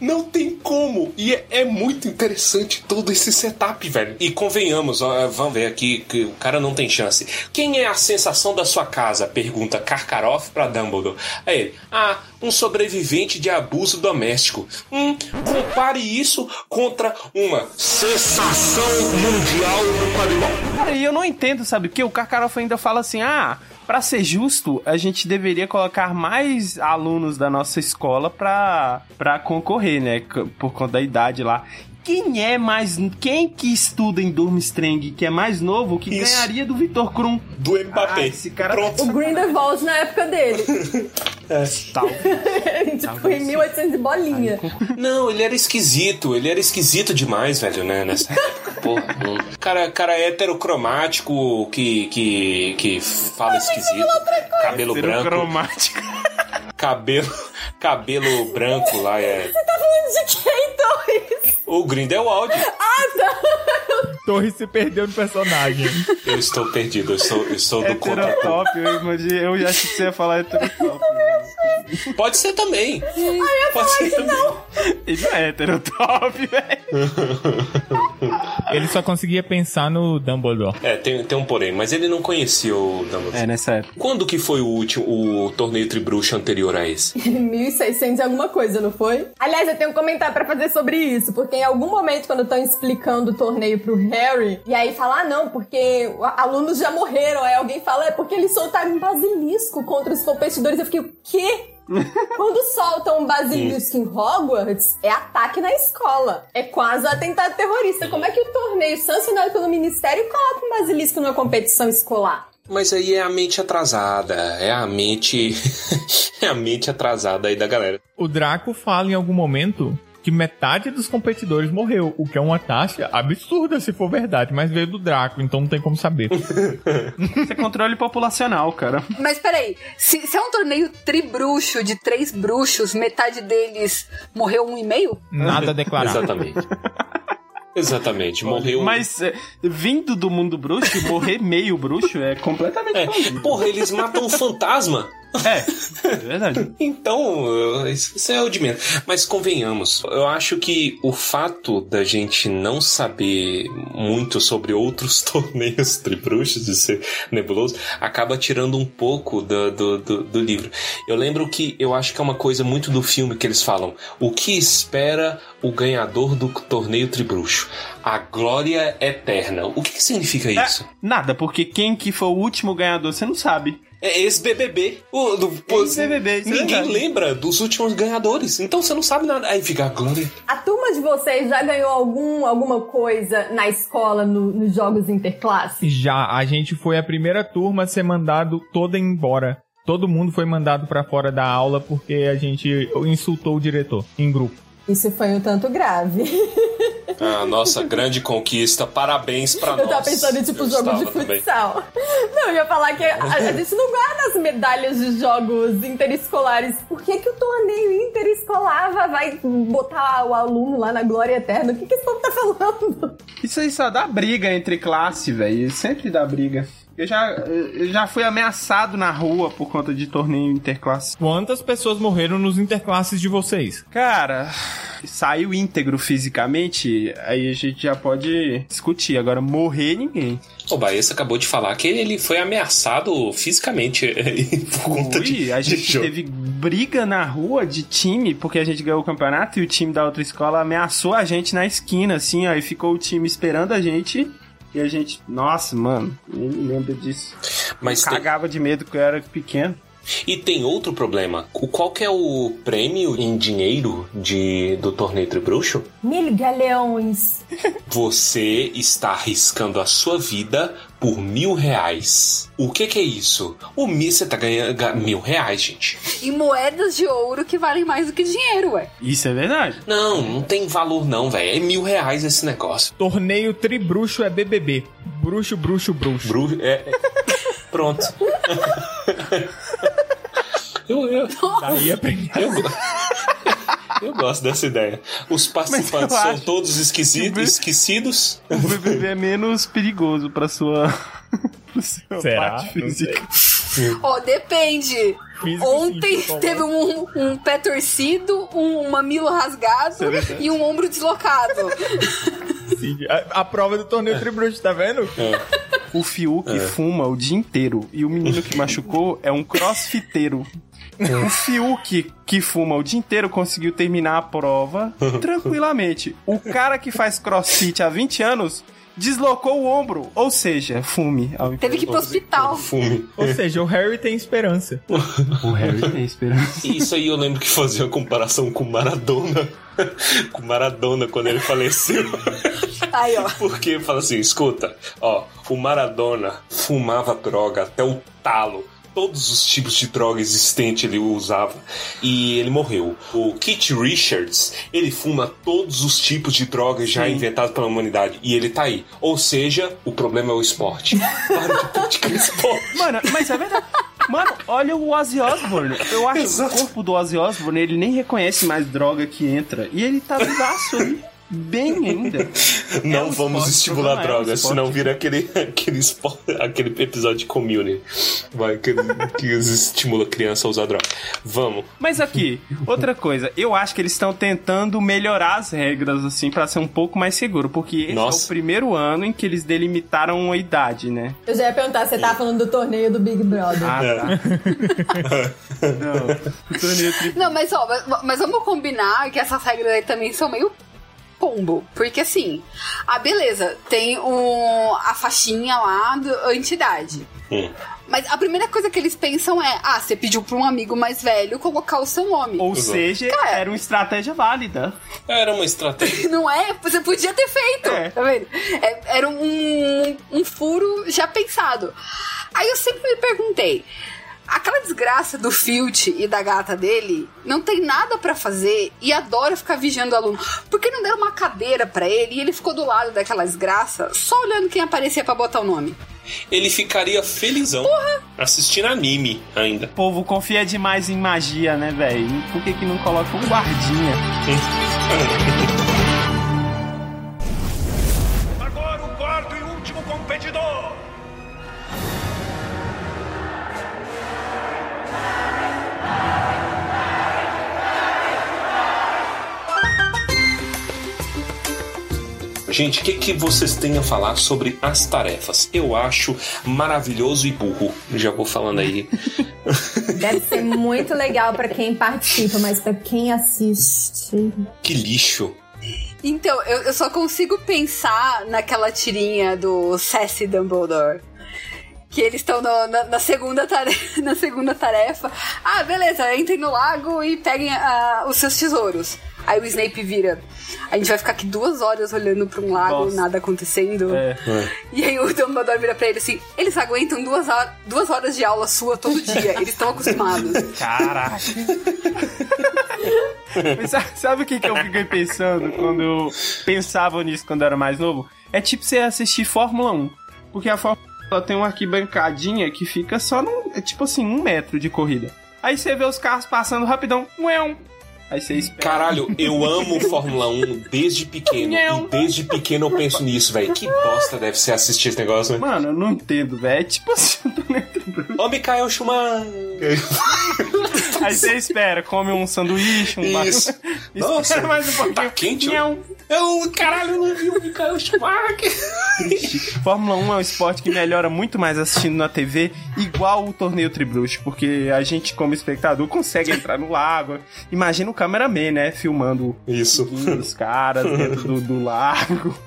Não tem como. E é, é muito interessante todo esse setup, velho. E convenhamos, ó, vamos ver aqui que o cara não tem chance. Quem é a sensação da sua casa? Pergunta Karkaroff pra Dumbledore. Aí ele, ah, um sobrevivente de abuso doméstico. Hum, compare isso contra uma sensação mundial do quadribol.
Cara, e eu não entendo, sabe? Porque o Karkaroff ainda fala assim: ah, Pra ser justo, a gente deveria colocar mais alunos da nossa escola pra concorrer, né? Por conta da idade lá. Quem é mais. Quem que estuda em Durmstrang que é mais novo que
Isso.
ganharia do Vitor Krum?
Do Mbappé.
Ah, esse cara-
Pronto.
O Grindelwald na época dele.
Tal.
tipo, em 1800 e bolinha.
Não, ele era esquisito. Ele era esquisito demais, velho, né? Nessa época. Porra, não. Cara, cara heterocromático que, que, que fala esquisito. Cabelo branco.
cromático.
Cabelo, cabelo branco lá é.
Tá falando de quem, Torres?
O Grindelwald.
Torres se perdeu no personagem.
Eu estou perdido, eu sou, eu sou do contra
Heterotop, eu. Eu já achei que você ia falar heterotop.
Pode ser também. Pode ser também.
Ele não é heterotop, velho.
Ele só conseguia pensar no Dumbledore.
É, tem, tem um porém, mas ele não conhecia o Dumbledore.
É, nessa época.
Quando que foi o último, o torneio tribruxo anterior a esse?
1600 e alguma coisa, não foi? Aliás, eu tenho um comentário pra fazer sobre isso, porque em algum momento, quando estão explicando o torneio pro Harry, e aí fala, ah, não, porque alunos já morreram, aí alguém fala, é porque eles soltaram um basilisco contra os competidores. Eu fiquei, o quê? Quando soltam um basilisco em Hogwarts, é ataque na escola. É quase um atentado terrorista. Como é que o torneio sancionado pelo Ministério coloca um basilisco numa competição escolar?
Mas aí é a mente atrasada, é a mente. é a mente atrasada aí da galera.
O Draco fala em algum momento que metade dos competidores morreu, o que é uma taxa absurda se for verdade, mas veio do Draco, então não tem como saber.
Isso é controle populacional, cara.
Mas peraí, se, se é um torneio tribruxo de três bruxos, metade deles morreu um e meio?
Nada declarado.
Exatamente. Exatamente, morreu. um.
Mas é, vindo do mundo bruxo, morrer meio bruxo é completamente
É, porra, eles matam um fantasma.
É, é verdade.
Então, isso é o de menos. Mas convenhamos, eu acho que o fato da gente não saber muito sobre outros torneios tribruxos, de ser nebuloso, acaba tirando um pouco do, do, do, do livro. Eu lembro que eu acho que é uma coisa muito do filme que eles falam: o que espera o ganhador do torneio tribruxo? A glória eterna. O que, que significa isso?
Nada, porque quem que foi o último ganhador, você não sabe.
É ex-BBB. O- do-
Ex-BBB, é
Ninguém
verdade.
lembra dos últimos ganhadores. Então você não sabe nada. Aí fica a glória.
A turma de vocês já ganhou algum, alguma coisa na escola, no- nos jogos interclasse?
Já, a gente foi a primeira turma a ser mandado toda embora. Todo mundo foi mandado pra fora da aula porque a gente insultou o diretor em grupo.
Isso foi um tanto grave.
A nossa grande conquista. Parabéns pra nós.
Eu tava pensando em tipo
Eu
jogo de
estava também.
futsal. Não, eu ia falar que a, a gente não guarda as medalhas de jogos interescolares. Por que, que o torneio interescolar vai- vai botar o aluno lá na glória eterna? O que, que esse povo tá falando?
Isso aí só dá briga entre classe, velho. Sempre dá briga. Eu já, eu já fui ameaçado na rua por conta de torneio interclasse.
Quantas pessoas morreram nos interclasses de vocês?
Cara, saiu íntegro fisicamente, aí a gente já pode discutir. Agora, morrer ninguém.
O Baessa acabou de falar que ele foi ameaçado fisicamente por conta de,
Ui, a
de
gente
jogo.
teve briga na rua de time, porque a gente ganhou o campeonato e o time da outra escola ameaçou a gente na esquina, assim, ó, e ficou o time esperando a gente. E a gente, nossa, mano, nem me lembro disso.
Mas
eu
tem-
cagava de medo que eu era pequeno.
E tem outro problema. O qual que é o prêmio em dinheiro de, do torneio Tribruxo?
Mil galeões.
Você está arriscando a sua vida por mil reais. O que que é isso? O você tá ganhando ga- mil reais, gente.
E moedas de ouro que valem mais do que dinheiro, ué.
Isso é verdade.
Não, não tem valor não, velho. É mil reais esse negócio.
Torneio Tribruxo é BBB. Bruxo, bruxo, bruxo.
Bru é, é- Pronto. eu, eu,
Daí aprendi.
eu, go- eu gosto dessa ideia. Os participantes são todos
o-
esquecidos.
O BBB é menos perigoso pra sua, pra sua
Será?
parte física.
Ó, depende.
Físico,
Ontem
sim,
teve um, um pé torcido, um mamilo rasgado e um ombro deslocado.
Sim, A, a prova do torneio Tribruxo, tá vendo?
O Fiuk fuma o dia inteiro e o menino que machucou é um crossfiteiro. O Fiuk que fuma o dia inteiro conseguiu terminar a prova tranquilamente. O cara que faz crossfit há 20 anos deslocou o ombro, ou seja, fume. ao
Teve que ir pro hospital.
Fume.
Ou seja, o Harry tem esperança.
O Harry tem esperança.
Isso aí eu lembro que fazia uma comparação com Maradona. com Maradona quando ele faleceu.
Aí, ó.
Porque fala assim, escuta, ó, o Maradona fumava droga até o talo. Todos os tipos de droga existente ele usava. E ele morreu. O Kit Richards, ele fuma todos os tipos de drogas já inventados pela humanidade. E ele tá aí. Ou seja, o problema é o esporte. Para de praticar esporte.
Mano, mas é verdade. Mano, olha o Ozzy Osbourne. Eu acho
Exato.
que o corpo do Ozzy Osbourne, ele nem reconhece mais droga que entra. E ele tá vivaço ali. Bem ainda.
Não
um
vamos estimular
é um
drogas,
esporte.
senão vira aquele, aquele, esporte, aquele episódio de community. Vai, que, que estimula a criança a usar droga. Vamos.
Mas aqui, outra coisa, eu acho que eles estão tentando melhorar as regras, assim, pra ser um pouco mais seguro, porque esse é o primeiro ano em que eles delimitaram a idade, né?
Eu já ia perguntar, você tá falando do torneio do Big Brother.
Ah,
É.
tá. Não, o torneio tri-
Não, mas ó, mas, mas vamos combinar que essas regras aí também são meio pombo. Porque assim, ah, beleza, tem um, a faixinha lá da entidade.
Hum.
Mas a primeira coisa que eles pensam é: ah, você pediu pra um amigo mais velho colocar o seu nome.
Ou seja,
Cara.
era uma estratégia válida.
Era uma estratégia.
Não é? Você podia ter feito.
É.
Tá vendo? É- era um, um furo já pensado. Aí eu sempre me perguntei. Aquela desgraça do Filt e da gata dele não tem nada pra fazer e adora ficar vigiando o aluno. Por que não deram uma cadeira pra ele e ele ficou do lado daquela desgraça só olhando quem aparecia pra botar o nome?
Ele ficaria felizão assistindo anime ainda.
O povo confia demais em magia, né, velho? Por que, que não coloca um guardinha?
Gente, o que, que vocês têm a falar sobre as tarefas? Eu acho maravilhoso e burro. Já vou falando aí.
Deve ser muito legal pra quem participa, mas pra quem assiste.
Que lixo.
Então, eu, eu só consigo pensar naquela tirinha do Sassy Dumbledore. Que eles estão no- na, na segunda tarefa, na segunda tarefa. Ah, beleza, entrem no lago e peguem ah, os seus tesouros. Aí o Snape vira. A gente vai ficar aqui duas horas olhando pra um lago,
Nossa.
nada acontecendo.
É.
E aí o Dumbledore vira pra ele assim: eles aguentam duas, duas horas de aula sua todo dia. Eles estão acostumados.
Caraca. Mas sabe, sabe o que, que eu fiquei pensando quando eu pensava nisso quando eu era mais novo? É tipo você assistir Fórmula 1. Porque a Fórmula 1 ela tem uma arquibancadinha que fica só num. É tipo assim, um metro de corrida. Aí você vê os carros passando rapidão. Ué, Aí você espera.
Caralho, eu amo Fórmula 1 desde pequeno. E desde pequeno eu penso nisso, velho. Que bosta deve ser assistir esse negócio, né?
Mano, eu não entendo, velho. É tipo assim, eu lembrando.
Ô, Mikael Schumacher.
Aí você espera, come um sanduíche, um
Isso.
espera
Nossa,
mais um pouquinho.
tá quente. Eu, caralho, eu não vi o Mikael Schumacher.
Fórmula 1 é um esporte que melhora muito mais assistindo na TV, igual o torneio Tribruxo, porque a gente, como espectador, consegue entrar no lago. Imagina o cameraman, né? Filmando
Isso.
os caras dentro do, do lago,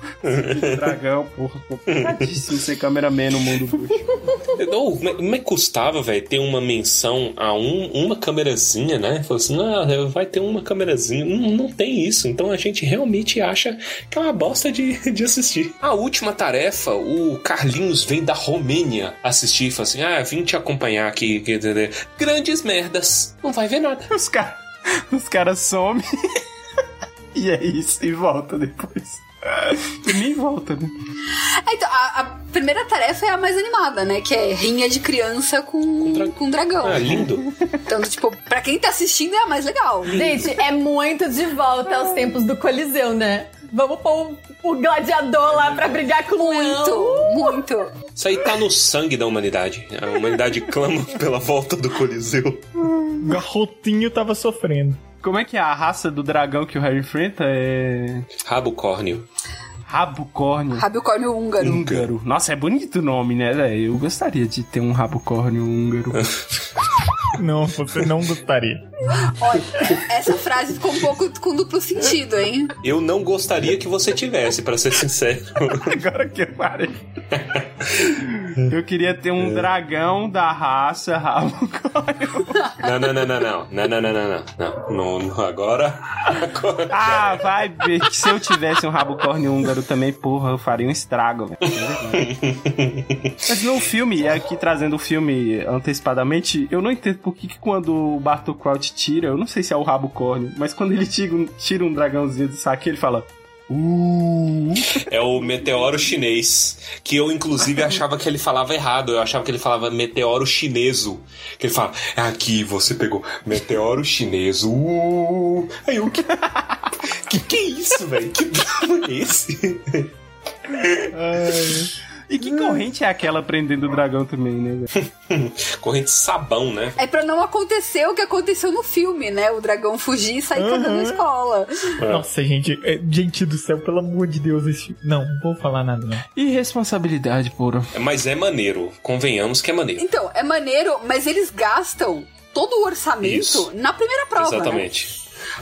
dragão, porra. Complicadíssimo ser cameraman no mundo bruxo.
Não, como é- é que custava, velho, ter uma menção a um, uma câmerazinha, né? Falou assim, não, vai ter uma câmerazinha. Não, não tem isso. Então a gente realmente acha que é uma bosta de, de assistir. A última tarefa, o Carlinhos vem da Romênia assistir e fala assim, ah, vim te acompanhar aqui. Grandes merdas. Não vai ver nada.
Os caras os cara somem. e é isso, e volta depois. E nem volta, né?
É, Então, a, a primeira tarefa é a mais animada, né? Que é rinha de criança com, com, dragão.
Ah, lindo.
Então, tipo, pra quem tá assistindo é a mais legal.
Gente, é muito de volta aos tempos do Coliseu, né? Vamos pôr o, o gladiador lá pra brigar com o.
Muito, muito.
Isso aí tá no sangue da humanidade. A humanidade clama pela volta do Coliseu.
Garrotinho tava sofrendo.
Como é que é a raça do dragão que o Harry enfrenta? É.
Rabo córneo.
Rabocórnio.
Rabicórnio húngaro.
Húngaro. Nossa, é bonito o nome, né, velho? Eu gostaria de ter um rabocórnio húngaro.
Não, você não gostaria.
Olha, essa frase ficou um pouco com duplo sentido, hein?
Eu não gostaria que você tivesse, pra ser sincero.
Agora que eu parei. Eu queria ter um dragão da raça rabo
Não, não, não, não, não. Não, não, não, não, não. Não, não, não. Agora. agora.
Ah, vai ver que se eu tivesse um rabo corne húngaro também, porra, eu faria um estrago, velho. Mas no filme, aqui trazendo o filme antecipadamente, eu não entendo por que, que quando o Bartol Crouch tira, eu não sei se é o rabo corne, mas quando ele tira um, tira um dragãozinho do saque, ele fala. Uh.
É o meteoro chinês. Que eu, inclusive, achava que ele falava errado. Eu achava que ele falava meteoro chineso. Que ele fala, aqui você pegou meteoro chinês. Uh. Aí eu, que, que que é isso, velho? Que drama é esse?
E que corrente é aquela prendendo o dragão também, né, velho?
Corrente sabão, né?
É pra não acontecer o que aconteceu no filme, né? O dragão fugir e sair cagando na escola.
Nossa, gente, é, gente do céu, pelo amor de Deus, esse... não, não vou falar nada, não.
Irresponsabilidade pura.
Mas é maneiro. Convenhamos que é maneiro.
Então, é maneiro, mas eles gastam todo o orçamento
Isso.
na primeira prova, né?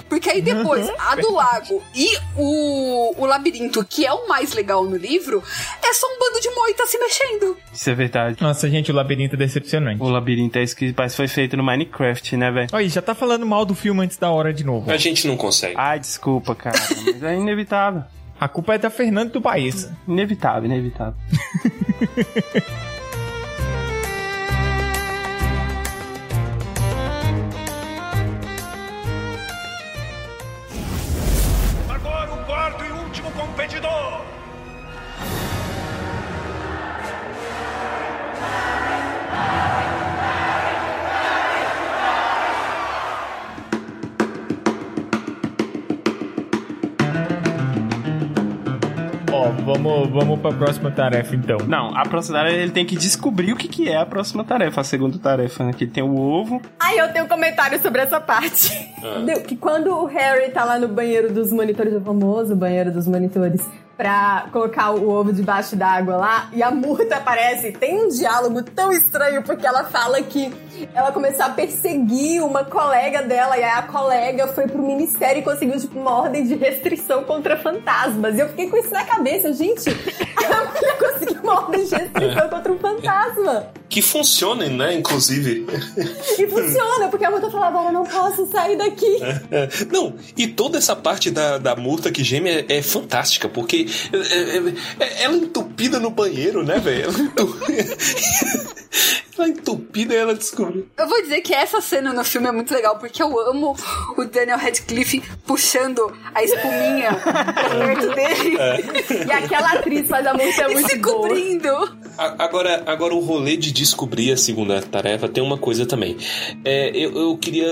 Porque aí depois, a do lago e o, o labirinto, que é o mais legal no livro, é só um bando de moita se mexendo.
Isso é verdade.
Nossa, gente, o labirinto é decepcionante.
O labirinto é isso que parece foi feito no Minecraft, né, velho?
Olha, já tá falando mal do filme antes da hora de novo.
A gente não consegue.
Ai, desculpa, cara, mas é inevitável.
A culpa é da Fernanda do País.
Inevitável, inevitável.
Vamos, vamos pra próxima tarefa, então.
Não, a próxima tarefa ele tem que descobrir o que, que é a próxima tarefa, a segunda tarefa, né? Que tem o ovo.
Aí eu tenho um comentário sobre essa parte. Deu- Que quando o Harry tá lá no banheiro dos monitores, o famoso banheiro dos monitores, pra colocar o ovo debaixo d'água lá, e a Murta aparece, tem um diálogo tão estranho, porque ela fala que ela começou a perseguir uma colega dela, e aí a colega foi pro ministério e conseguiu, tipo, uma ordem de restrição contra fantasmas. E eu fiquei com isso na cabeça, gente, a mulher conseguiu uma ordem de restrição contra um fantasma.
Que funcionem, né? Inclusive.
E funciona, porque a Murta falava, eu não posso sair daqui.
É, Não, e toda essa parte da, da murta que geme é, é fantástica, porque é, é, é- ela entupida no banheiro, né, velho? Ela entupida e ela descobriu.
Eu vou dizer que essa cena no filme é muito legal, porque eu amo o Daniel Radcliffe puxando a espuminha perto dele
E aquela atriz faz a música é
e
muito
se
boa.
cobrindo.
A- Agora, agora o rolê de descobrir a segunda tarefa tem uma coisa também. É, eu, eu queria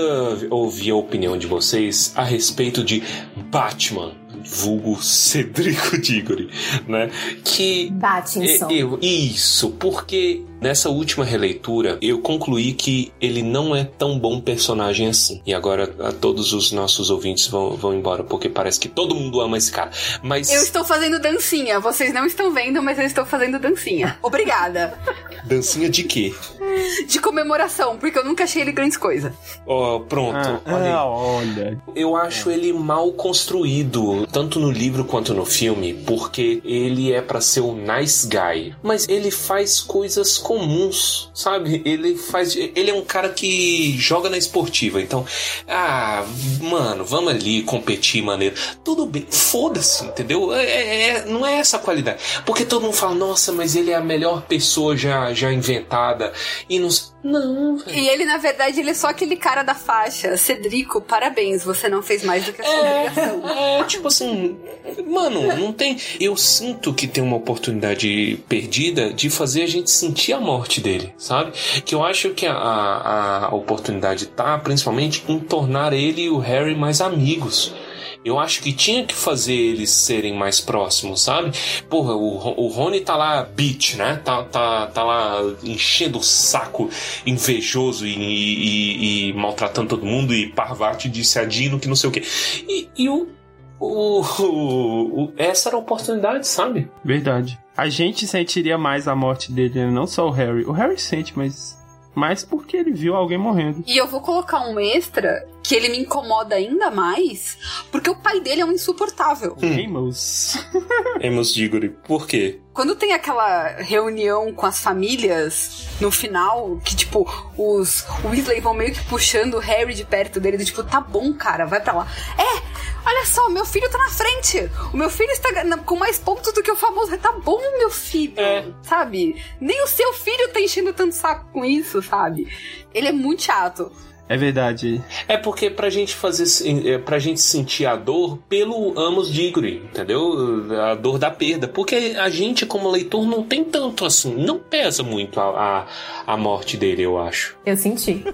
ouvir a opinião de vocês a respeito de Batman, vulgo Cedrico Diggory, né? Que
Battinson.
É, Eu, isso, porque nessa última releitura eu concluí que ele não é tão bom personagem assim. E agora a, todos os nossos ouvintes vão, vão embora, porque parece que todo mundo ama esse cara. Mas
Eu estou fazendo dancinha. Vocês não estão vendo, mas eu estou fazendo dancinha. Obrigada.
dancinha de quê?
De comemoração, porque eu nunca achei ele grandes coisas.
Ó, pronto.
Ah,
olha aí.
ah, olha.
Eu acho ele mal construído, tanto no livro quanto no filme, porque ele é pra ser um nice guy, mas ele faz coisas comuns, sabe? Ele faz, ele é um cara que joga na esportiva, então, ah, mano, vamos ali competir, maneiro. Tudo bem, foda-se, entendeu? É, é- é- não é essa a qualidade, porque todo mundo fala, nossa, mas ele é a melhor pessoa já, já inventada e não, s- não.
E ele, na verdade, ele é só aquele cara da faixa. Cedrico, parabéns, você não fez mais do que a sua obrigação.
É, tipo assim, mano, não tem. Eu sinto que tem uma oportunidade perdida de fazer a gente sentir a morte dele, sabe? Que eu acho que a, a, oportunidade tá principalmente em tornar ele e o Harry mais amigos. Eu acho que tinha que fazer eles serem mais próximos, sabe? Porra, o, o Rony tá lá, bitch, né? Tá, tá, tá lá enchendo o saco, invejoso e, e- e maltratando todo mundo, e Parvati disse a Dino que não sei o quê. E, e o, o, o- o- Essa era a oportunidade, sabe?
Verdade. A gente sentiria mais a morte dele, né? não só o Harry. O Harry sente, mas Mas porque ele viu alguém morrendo.
E eu vou colocar um extra que ele me incomoda ainda mais, porque o pai dele é um insuportável.
Amos.
Amos Diggory. Por quê?
Quando tem aquela reunião com as famílias no final, que tipo, os Weasley vão meio que puxando o Harry de perto dele, do tipo, tá bom, cara, vai pra lá. É, olha só, meu filho tá na frente. O meu filho está com mais pontos do que o famoso. Tá bom, meu filho.
É.
Sabe? Nem o seu filho tá enchendo tanto saco com isso, sabe? Ele é muito chato.
É verdade.
É porque pra gente fazer. é, pra gente sentir a dor pelo Amos Diggory, entendeu? A dor da perda. Porque a gente, como leitor, não tem tanto assim. Não pesa muito a, a, a morte dele, eu acho.
Eu senti.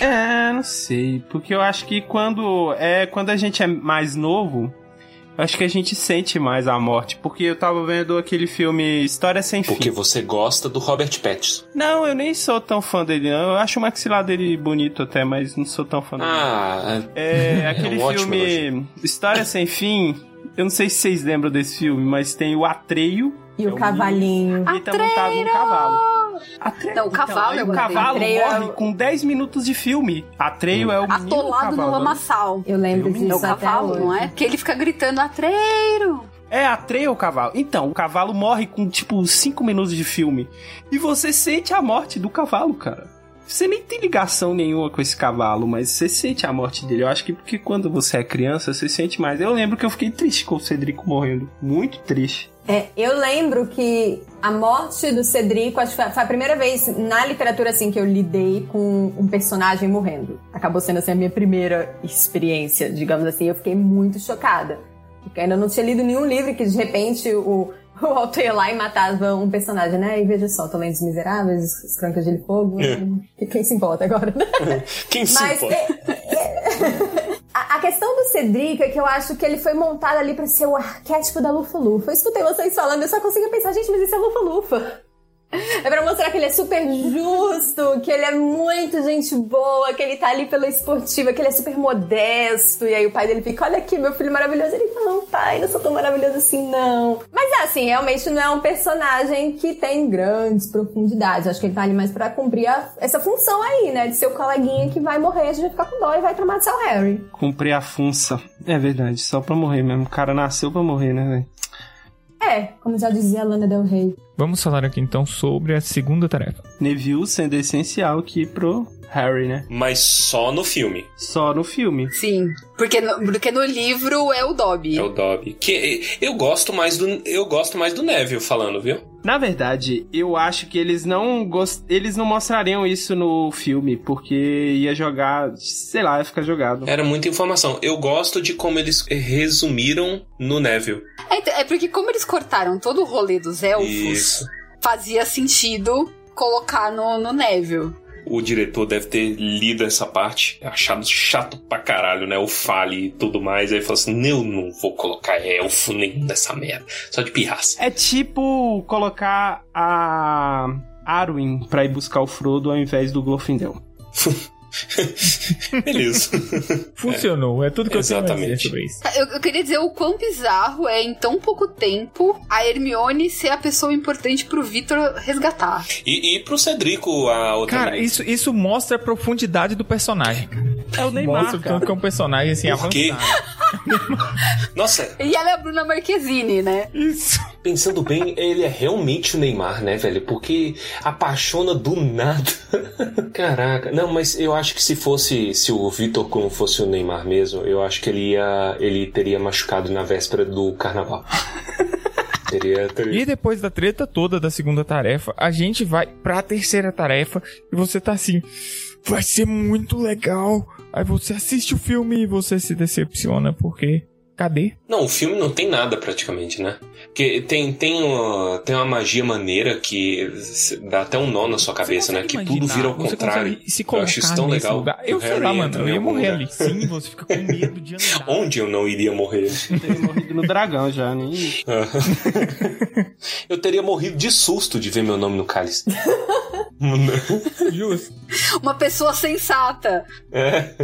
É, não sei. Porque eu acho que quando é quando a gente é mais novo, acho que a gente sente mais a morte. Porque eu tava vendo aquele filme História Sem
Porque
Fim.
você gosta do Robert Pattinson.
Não, eu nem sou tão fã dele, não. Eu acho o maxilar dele bonito até, mas não sou tão fã dele.
Ah,
É, aquele
um ótimo
filme História Sem Fim. Eu não sei se vocês lembram desse filme, mas tem o Atreio
E
É
o
um
cavalinho.
e tá montado num cavalo. Atreio,
Não, o cavalo
aí
é
o
o
cavalo
Atreio é
morre
o-
com 10 minutos de filme. Atreio é o menino
Atolado no
cavalo.
lamaçal.
Eu lembro disso
É o
até
cavalo,
hoje.
não é? Que ele fica gritando, atreiro!
É Atreio ou cavalo? Então, o cavalo morre com tipo 5 minutos de filme. E você sente a morte do cavalo, cara. Você nem tem ligação nenhuma com esse cavalo, mas você sente a morte dele. Eu acho que porque quando você é criança, você sente mais. Eu lembro que eu fiquei triste com o Cedrico morrendo. Muito triste.
É, eu lembro que a morte do Cedrico, acho que foi a primeira vez na literatura assim que eu lidei com um personagem morrendo. Acabou sendo assim a minha primeira experiência, digamos assim. Eu fiquei muito chocada. Porque ainda não tinha lido nenhum livro que de repente o, o autor ia lá e matava um personagem, né? E veja só, tô lendo Os Miseráveis, Os Crônicas de Fogo. e Quem se importa agora?
quem se
Mas
importa?
é- é- a, questão do Cedric é que eu acho que ele foi montado ali pra ser o arquétipo da Lufa-Lufa. Eu escutei vocês falando, eu só consigo pensar, gente, mas isso é Lufa-Lufa. É pra mostrar que ele é super justo, que ele é muito gente boa, que ele tá ali pela esportiva, que ele é super modesto. E aí o pai dele fica, olha aqui, meu filho maravilhoso. Ele fala, não, pai, não sou tão maravilhoso assim, não. Mas é assim, realmente não é um personagem que tem grandes profundidades. Acho que ele tá ali mais pra cumprir a- essa função aí, né? De ser o coleguinha que vai morrer, a gente vai ficar com dó e vai traumatizar o Harry.
Cumprir a funça. É verdade, só pra morrer mesmo. O cara nasceu pra morrer, né, velho?
É, como já dizia a Lana Del Rey.
Vamos falar aqui então sobre a segunda tarefa.
Neville sendo essencial aqui pro Harry, né?
Mas só no filme.
Só no filme.
Sim, porque no, porque no livro é o Dobby.
É o Dobby. Que eu gosto mais do eu gosto mais do Neville falando, viu?
Na verdade, eu acho que eles não gost... eles não mostrariam isso no filme, porque ia jogar, sei lá, ia ficar jogado.
Era muita informação. Eu gosto de como eles resumiram no Neville.
É, é porque como eles cortaram todo o rolê dos elfos,
Isso.
fazia sentido colocar no, no Neville.
O diretor deve ter lido essa parte, achado chato pra caralho, né? O fale e tudo mais. Aí falou assim: eu não vou colocar elfo nenhum dessa merda. Só de pirraça.
É tipo colocar a Arwen pra ir buscar o Frodo ao invés do Glorfindel.
Beleza.
Funcionou, é tudo que eu tenho a
Exatamente.
dizer sobre isso.
Eu, eu queria dizer o quão bizarro é, em tão pouco tempo, a Hermione ser a pessoa importante pro Victor resgatar.
e, e pro Cedrico, a outra.
Cara,
menina.
isso, isso mostra a profundidade do personagem.
É o
Mostra o tanto que é um personagem assim
Por. Nossa,
E ela é a Bruna Marquezine, né?
Isso.
pensando bem, ele é realmente o Neymar, né, velho? Porque apaixona do nada. Caraca. Não, mas eu acho que se fosse. Se o Vitor Krum fosse o Neymar mesmo, eu acho que ele ia. Ele teria machucado na véspera do carnaval. teria, teria.
E depois da treta toda da segunda tarefa, a gente vai pra terceira tarefa e você tá assim. Vai ser muito legal. Aí você assiste o filme e você se decepciona porque. Cadê?
Não, o filme não tem nada praticamente, né? Porque tem, tem, uma, tem uma magia maneira que dá até um nó na sua cabeça, né? Que tudo vira ao contrário.
se
Eu acho isso tão legal.
lugar.
que
Eu sei lá, mano. Eu ia morrer
lugar.
ali. Sim, você fica com medo de andar.
Onde eu não iria morrer?
Eu teria morrido no dragão já, nem.
eu teria morrido de susto de ver meu nome no cálice.
Justo.
Uma pessoa sensata.
É.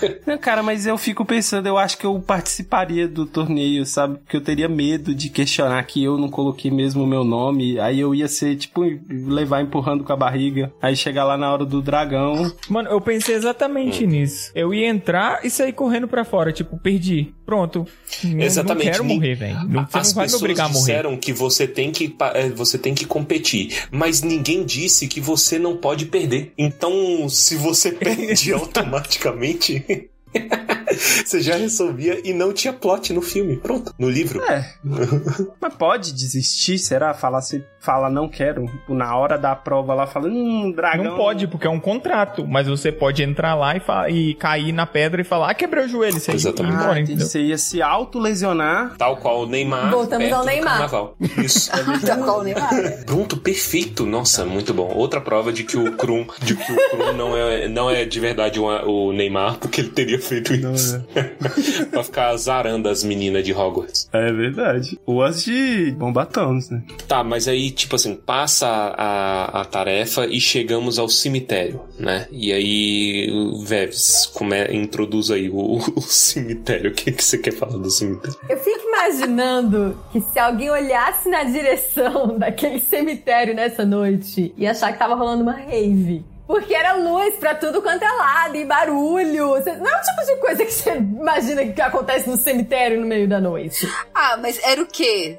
Não, cara, mas eu fico pensando, eu acho que eu participaria do torneio, sabe? Porque eu teria medo de questionar que eu não coloquei mesmo o meu nome. Aí eu ia ser, tipo, levar empurrando com a barriga. Aí chegar lá na hora do dragão.
Mano, eu pensei exatamente
Hum.
nisso. Eu ia entrar e sair correndo pra fora, tipo, perdi. Pronto.
Exatamente.
Não quero morrer, velho.
As
não
pessoas
obrigar a morrer.
disseram que você tem que, eh, você tem que competir, mas ninguém disse que você não pode perder. Então, se você perde automaticamente, você já resolvia e não tinha plot no filme. Pronto, no livro.
É. Mas pode desistir, será? Falar se fala não quero. Na hora da prova lá, fala, hum, dragão.
Não pode, porque é um contrato. Mas você pode entrar lá e, e cair na pedra e falar, ah, quebrei o joelho. Você ia
Exatamente.
embora,
Ah,
entendeu?
você ia se autolesionar.
Tal qual o Neymar.
Voltamos ao Neymar.
Carnaval. Isso.
Tá qual o Neymar?
Pronto, perfeito. Nossa, muito bom. Outra prova de que o Krum, de que o Krum não é, não é de verdade o, o Neymar, porque ele teria feito isso. pra ficar azarando as meninas de Hogwarts.
É verdade. Ou as de bombatons, né?
Tá, mas aí, tipo assim, passa a, a tarefa e chegamos ao cemitério, né? E aí, o Veves, come, introduz aí o, o cemitério. O que, que você quer falar do cemitério?
Eu fico imaginando que se alguém olhasse na direção daquele cemitério nessa noite e achar que tava rolando uma rave. Porque era luz pra tudo quanto é lado e barulho. Não é o tipo de coisa que você imagina que acontece no cemitério no meio da noite.
Ah, mas era o quê?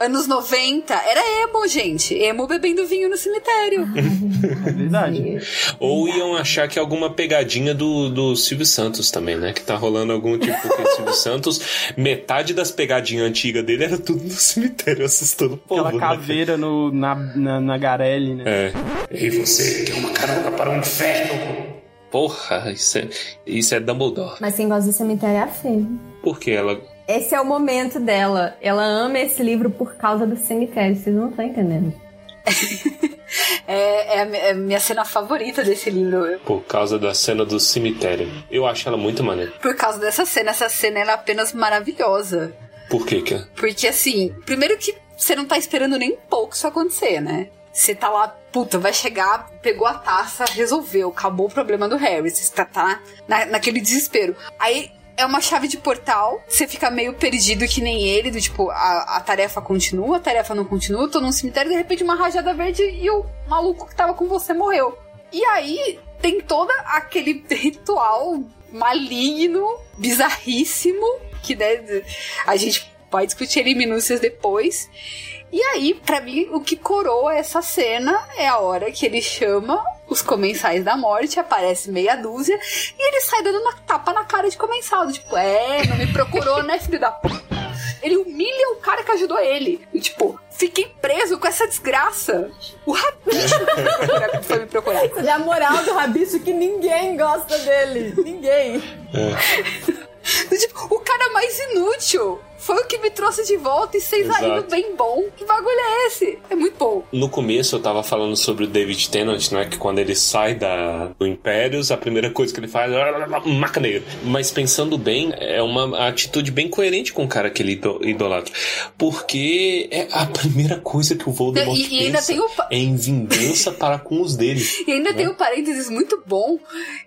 Anos 90? Era emo, gente. Emo bebendo vinho no cemitério.
É verdade.
Ou iam achar que é alguma pegadinha do, do Silvio Santos também, né? Que tá rolando algum tipo. O Silvio Santos, metade das pegadinhas antigas dele era tudo no cemitério, assustando o povo.
Aquela
né?
caveira no, na, na, na Garelli, né?
É. E você quer uma carona para o inferno? Porra, isso é, isso é Dumbledore.
Mas quem gosta do cemitério é a Fê.
Porque ela.
Esse é o momento dela. Ela ama esse livro por causa do cemitério. Vocês não estão entendendo.
É, é a é a minha cena favorita desse livro.
Por causa da cena do cemitério. Eu acho ela muito maneira.
Por causa dessa cena. Essa cena ela é apenas maravilhosa.
Por quê, que
Porque assim, primeiro que você não tá esperando nem um pouco isso acontecer, né? Você tá lá, puta, vai chegar, pegou a taça, resolveu, acabou o problema do Harry. Você tá, tá na, naquele desespero. Aí é uma chave de portal, você fica meio perdido que nem ele, do tipo, a, a tarefa continua, a tarefa não continua, tô num cemitério, de repente uma rajada verde e o maluco que tava com você morreu. E aí tem todo aquele ritual maligno, bizarríssimo, que né, a gente vai discutir ele em minúcias depois. E aí, pra mim, o que coroa essa cena é a hora que ele chama os comensais da morte, aparece meia dúzia, e ele sai dando uma tapa na cara de comensal. do Tipo, é, não me procurou, né, filho da p. Ele humilha o cara que ajudou ele. E, tipo, fiquei preso com essa desgraça. O rabicho foi me procurar, foi me procurar.
Isso é a moral do rabicho que ninguém gosta dele. Ninguém.
Do Tipo, o cara mais inútil foi o que me trouxe de volta e vocês
Exato.
bem bom. Que bagulho é esse? É muito bom.
No começo eu tava falando sobre o David Tennant, né? Que quando ele sai da, do Impérios, a primeira coisa que ele faz é macaneiro. Mas pensando bem, é uma atitude bem coerente com o cara que ele ido- idolatra. Porque é a primeira coisa que o Voldemort
E- e ainda
pensa
tem o
é em vingança para com os dele.
E ainda tem um parênteses muito bom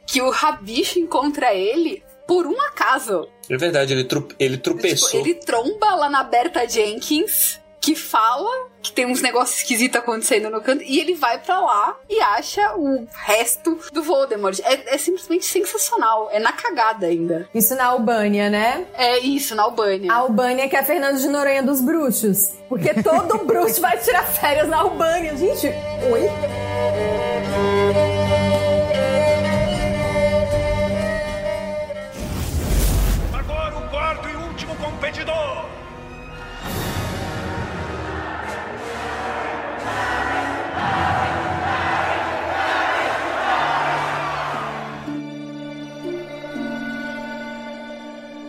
que o rabicho encontra ele por um acaso.
É verdade, ele, tru- ele
Tipo,
tropeçou.
ele tromba lá na Berta Jenkins, que fala que tem uns negócios esquisitos acontecendo no canto, e ele vai pra lá e acha o resto do Voldemort. É, é simplesmente sensacional. É na cagada ainda.
Isso na Albânia, né?
É isso, na Albânia.
A Albânia que é a Fernando de Noronha dos bruxos. Porque todo bruxo vai tirar férias na Albânia. Gente, oi?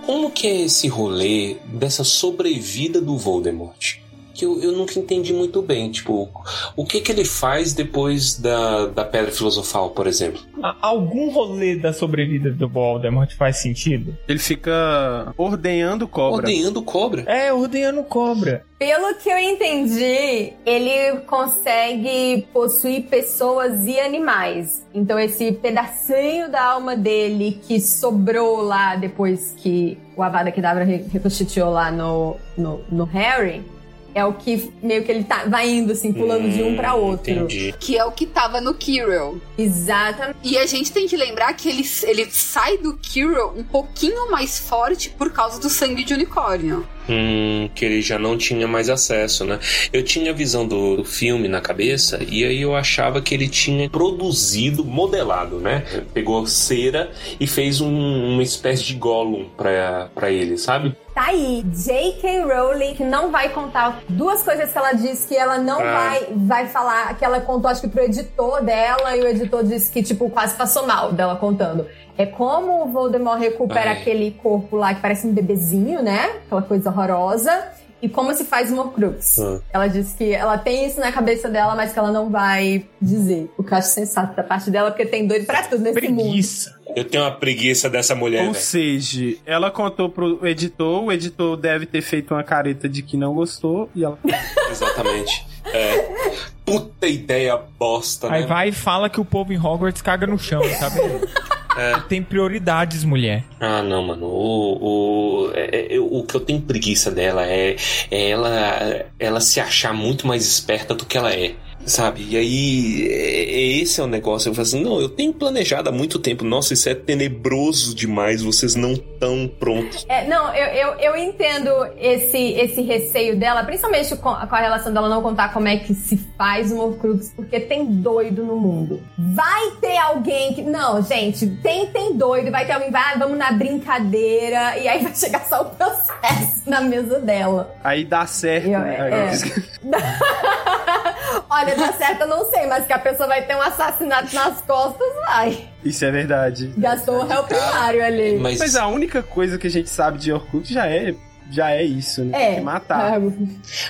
Como que é esse rolê dessa sobrevida do Voldemort? Que eu, eu nunca entendi muito bem. Tipo, o que que ele faz depois da, da Pedra Filosofal, por exemplo?
Algum rolê da sobrevida do Voldemort faz sentido?
Ele fica ordenhando cobra.
Ordenhando cobra.
É, ordenhando cobra.
Pelo que eu entendi, ele consegue possuir pessoas e animais. Então esse pedacinho da alma dele que sobrou lá depois que o Avada Kedavra re- reconstituiu lá no, no, no Harry, é o que meio que ele tá, vai indo assim, pulando de um pra outro.
Entendi.
Que é o que tava no Kirill.
Exatamente.
E a gente tem que lembrar que ele, ele sai do Kirill um pouquinho mais forte por causa do sangue de unicórnio.
Hum, que ele já não tinha mais acesso, né? Eu tinha a visão do, do filme na cabeça e aí eu achava que ele tinha produzido, modelado, né? Pegou cera e fez um- uma espécie de Gollum pra, pra ele, sabe?
Tá aí, J.K. Rowling, que não vai contar duas coisas que ela disse que ela não
Ah.
vai, vai falar, que ela contou, acho que pro editor dela, e o editor disse que, tipo, quase passou mal dela contando. É como o Voldemort recupera
Ai.
aquele corpo lá que parece um bebezinho, né? Aquela coisa horrorosa. E como se faz uma Horcrux.
Ah.
Ela disse que ela tem isso na cabeça dela, mas que ela não vai dizer. O que eu acho sensato da parte dela, porque tem doido pra tudo nesse mundo.
Preguiça.
Eu tenho uma preguiça dessa mulher,
Ou seja, ela contou pro editor, o editor deve ter feito uma careta de que não gostou e ela.
Exatamente. É. Puta ideia bosta,
Aí
né?
vai e fala que o povo em Hogwarts caga no chão, vendo?
É.
Tem prioridades, mulher.
Ah, não, mano. O, o, é- é- o que eu tenho preguiça dela é, é ela, ela se achar muito mais esperta do que ela é. Sabe? E aí, é- é- esse é o negócio. Eu falo assim, não, eu tenho planejado há muito tempo. Nossa, isso é tenebroso demais. Vocês não estão prontos.
É, não, eu, eu, eu entendo esse, esse receio dela, principalmente com, com a relação dela não contar como é que se faz uma Horcrux, porque tem doido no mundo. Vai ter alguém que. Não, gente, tem, tem doido, vai ter alguém, vai, vamos na brincadeira, e aí vai chegar só o processo na mesa dela.
Aí dá certo.
Eu-
né?
é. Olha, dá certo, eu não sei, mas que a pessoa vai ter um assassinato nas costas, vai.
Isso é verdade.
Gastou o réu primário ali.
Mas,
Mas a única coisa que a gente sabe de Orkut já é, já é isso, né? Tem
É.
que matar.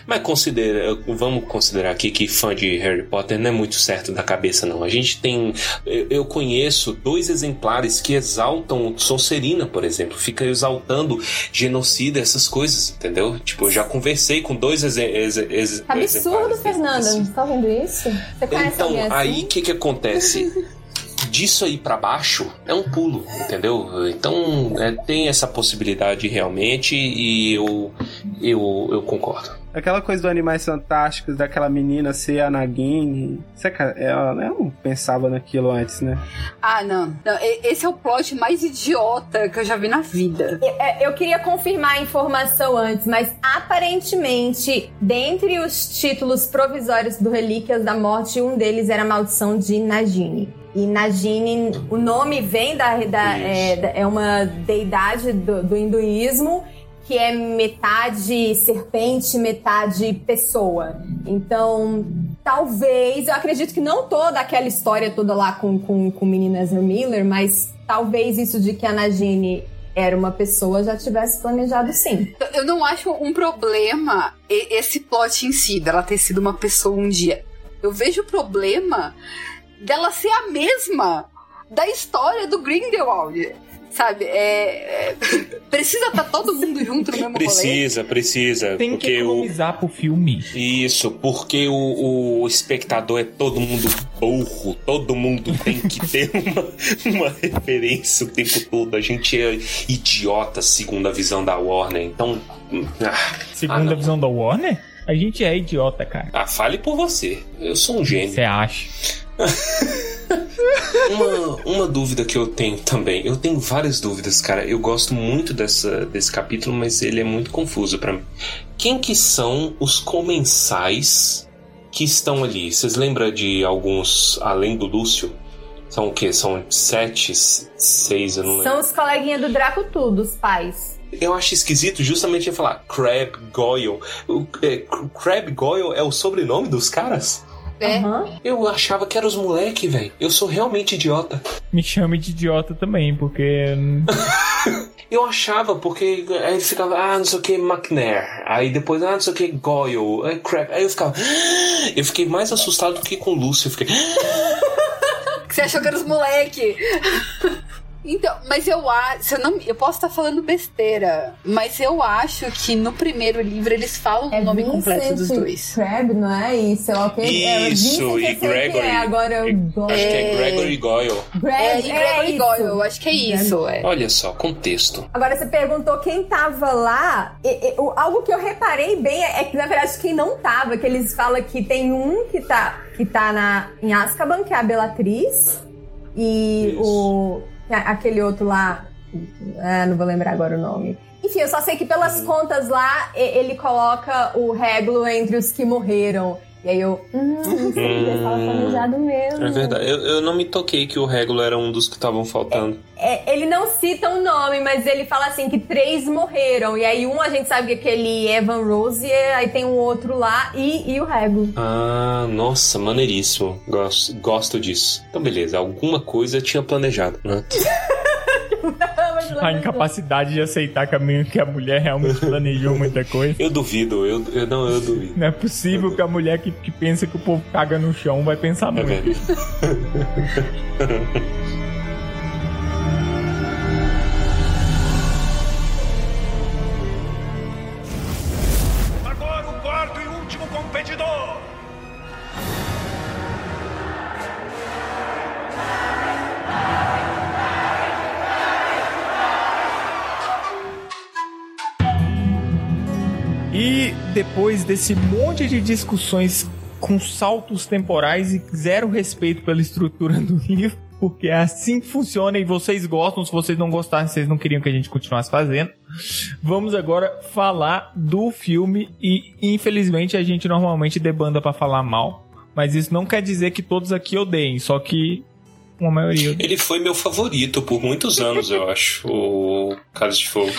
mas considera, vamos considerar aqui que fã de Harry Potter não é muito certo da cabeça, não. A gente tem. Eu, conheço dois exemplares que exaltam Sonserina, por exemplo. Fica exaltando genocida, essas coisas, entendeu? Tipo, eu já conversei com dois exe exe exe
Absurdo,
exemplares
Fernanda.
desses.
Você tá vendo isso? Você conhece
Então,
assim?
aí o que que acontece? Disso aí pra baixo é um pulo, entendeu? Então é, tem essa possibilidade realmente e eu, eu, eu concordo.
Aquela coisa do Animais Fantásticos, daquela menina ser a Nagini. Você, ela, ela não pensava naquilo antes, né?
Ah, não. Não, Esse é o plot mais idiota que eu já vi na vida.
É, Eu queria confirmar a informação antes, mas aparentemente, dentre os títulos provisórios do Relíquias da Morte, um deles era a Maldição de Nagini. E Nagini, o nome vem da. da- é, da- é uma deidade do, do hinduísmo que é metade serpente, metade pessoa. Então, talvez, eu acredito que não toda aquela história toda lá com, com, com o menino Ezra Miller, mas talvez isso de que a Nagini era uma pessoa já tivesse planejado sim.
Eu não acho um problema esse plot em si, dela ter sido uma pessoa um dia. Eu vejo o problema dela ser a mesma da história do Grindelwald. Sabe? É, é- precisa estar todo mundo junto no mesmo rolê.
Precisa, precisa.
Tem que
porque o,
economizar pro filme.
Isso, porque o, o espectador é todo mundo burro, todo mundo tem que ter uma, uma referência o tempo todo. A gente é idiota segundo a visão da Warner, então. Ah,
Segunda
ah, não.
visão da Warner? A gente é idiota, cara.
Ah, fale por você. Eu sou um gênio.
Você acha?
Uma, uma dúvida que eu tenho também. Eu tenho várias dúvidas, cara. Eu gosto muito dessa, desse capítulo, mas ele é muito confuso pra mim. Quem que são os comensais que estão ali? Vocês lembram de alguns além do Lúcio? São o quê? São sete, seis, eu não lembro.
São os coleguinhas do Draco tudo, os pais.
Eu acho esquisito justamente falar Crab Goyle. O, é, Crab Goyle é o sobrenome dos caras?
É.
Aham.
Eu achava que eram os moleque, velho. Eu sou realmente idiota.
Me chame de idiota também, porque.
Eu achava, porque aí ele ficava, ah, não sei o que, McNair. Aí depois, ah, não sei o que, Goyle. Aí, crap. aí eu ficava. Eu fiquei mais assustado do que com o Lúcio. Eu fiquei.
Que você achou que era os moleque. Então, mas eu acho. Eu, não, eu posso estar falando besteira, mas eu acho que no primeiro livro eles falam
É
o nome
Vincent
completo dos dois.
Crab, não é? Sei lá o que. é,
Isso,
eu
e Gregory.
É, agora eu.
Acho que é Gregory Goyle.
Greg,
É, e Gregory
isso.
Goyle, eu acho que é isso. É.
Olha só, contexto.
Agora você perguntou quem tava lá. E- e- o- algo que eu reparei bem é, é que, na verdade, quem não tava, que eles falam que tem um que tá, que tá na, em Azkaban, que é a Bellatriz. E
Isso.
o. aquele outro lá. ah, não vou lembrar agora o nome. Enfim, eu só sei que pelas contas lá, ele coloca o Reglo entre os que morreram. E aí eu. Hum, isso aqui já estava planejado mesmo.
É verdade. Eu, eu não me toquei que o Regulo era um dos que estavam faltando.
É, ele não cita o nome, mas ele fala assim que três morreram. E aí um a gente sabe que é aquele Evan Rose, aí tem um outro lá e, e o Rego.
Ah, nossa, maneiríssimo. Gosto, gosto disso. Então, beleza. Alguma coisa tinha planejado, né?
A incapacidade de aceitar que a, menina- que a mulher realmente planejou muita coisa.
Eu duvido, eu, eu não, eu duvido.
Não é possível que a mulher que, que pensa que o povo caga no chão vai pensar
É
muito. desse monte de discussões com saltos temporais e zero respeito pela estrutura do livro, porque é assim que funciona e vocês gostam, se vocês não gostassem, vocês não queriam que a gente continuasse fazendo. Vamos agora falar do filme e infelizmente a gente normalmente debanda pra falar mal, mas isso não quer dizer que todos aqui odeiem, só que uma maioria.
Ele foi meu favorito por muitos anos, eu acho. O Cálice de Fogo.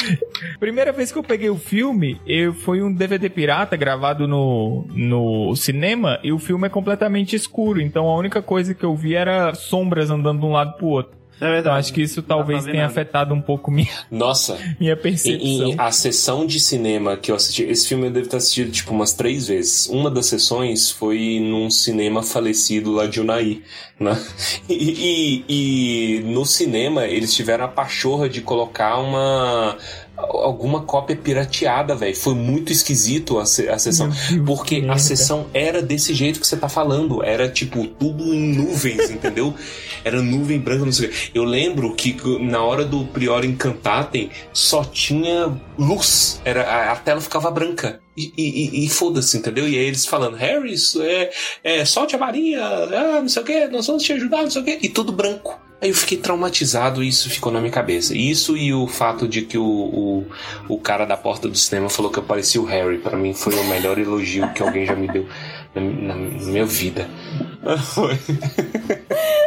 Primeira vez que eu peguei o filme, eu, foi um DVD pirata gravado no, no cinema e o filme é completamente escuro. Então a única coisa que eu vi era sombras andando de um lado pro outro.
É verdade.
Então acho que isso talvez tenha
nada.
afetado um pouco minha,
Nossa,
minha
em,
percepção.
em- a sessão de cinema que eu assisti, esse filme eu devo ter assistido tipo umas três vezes. Uma das sessões foi num cinema falecido lá de Unai, né? E, e- e no cinema eles tiveram a pachorra de colocar uma alguma cópia pirateada, velho. Foi muito esquisito a, se- a sessão. Porque
que
a sessão era desse jeito que você tá falando. Era tipo tudo em nuvens, entendeu? Era nuvem branca, não sei o quê. Eu lembro que na hora do Prior Encantatem só tinha luz. Era, a, a tela ficava branca. E, e- e- foda-se, entendeu? E aí eles falando, Harry, isso é, é, solte a varinha, ah, não sei o que, nós vamos te ajudar, não sei o que. E tudo branco. Aí eu fiquei traumatizado e isso ficou na minha cabeça. Isso e o fato de que o, o, o cara da porta do cinema falou que eu parecia o Harry. Pra mim foi o melhor elogio que alguém já me deu na, na- na minha vida. Foi.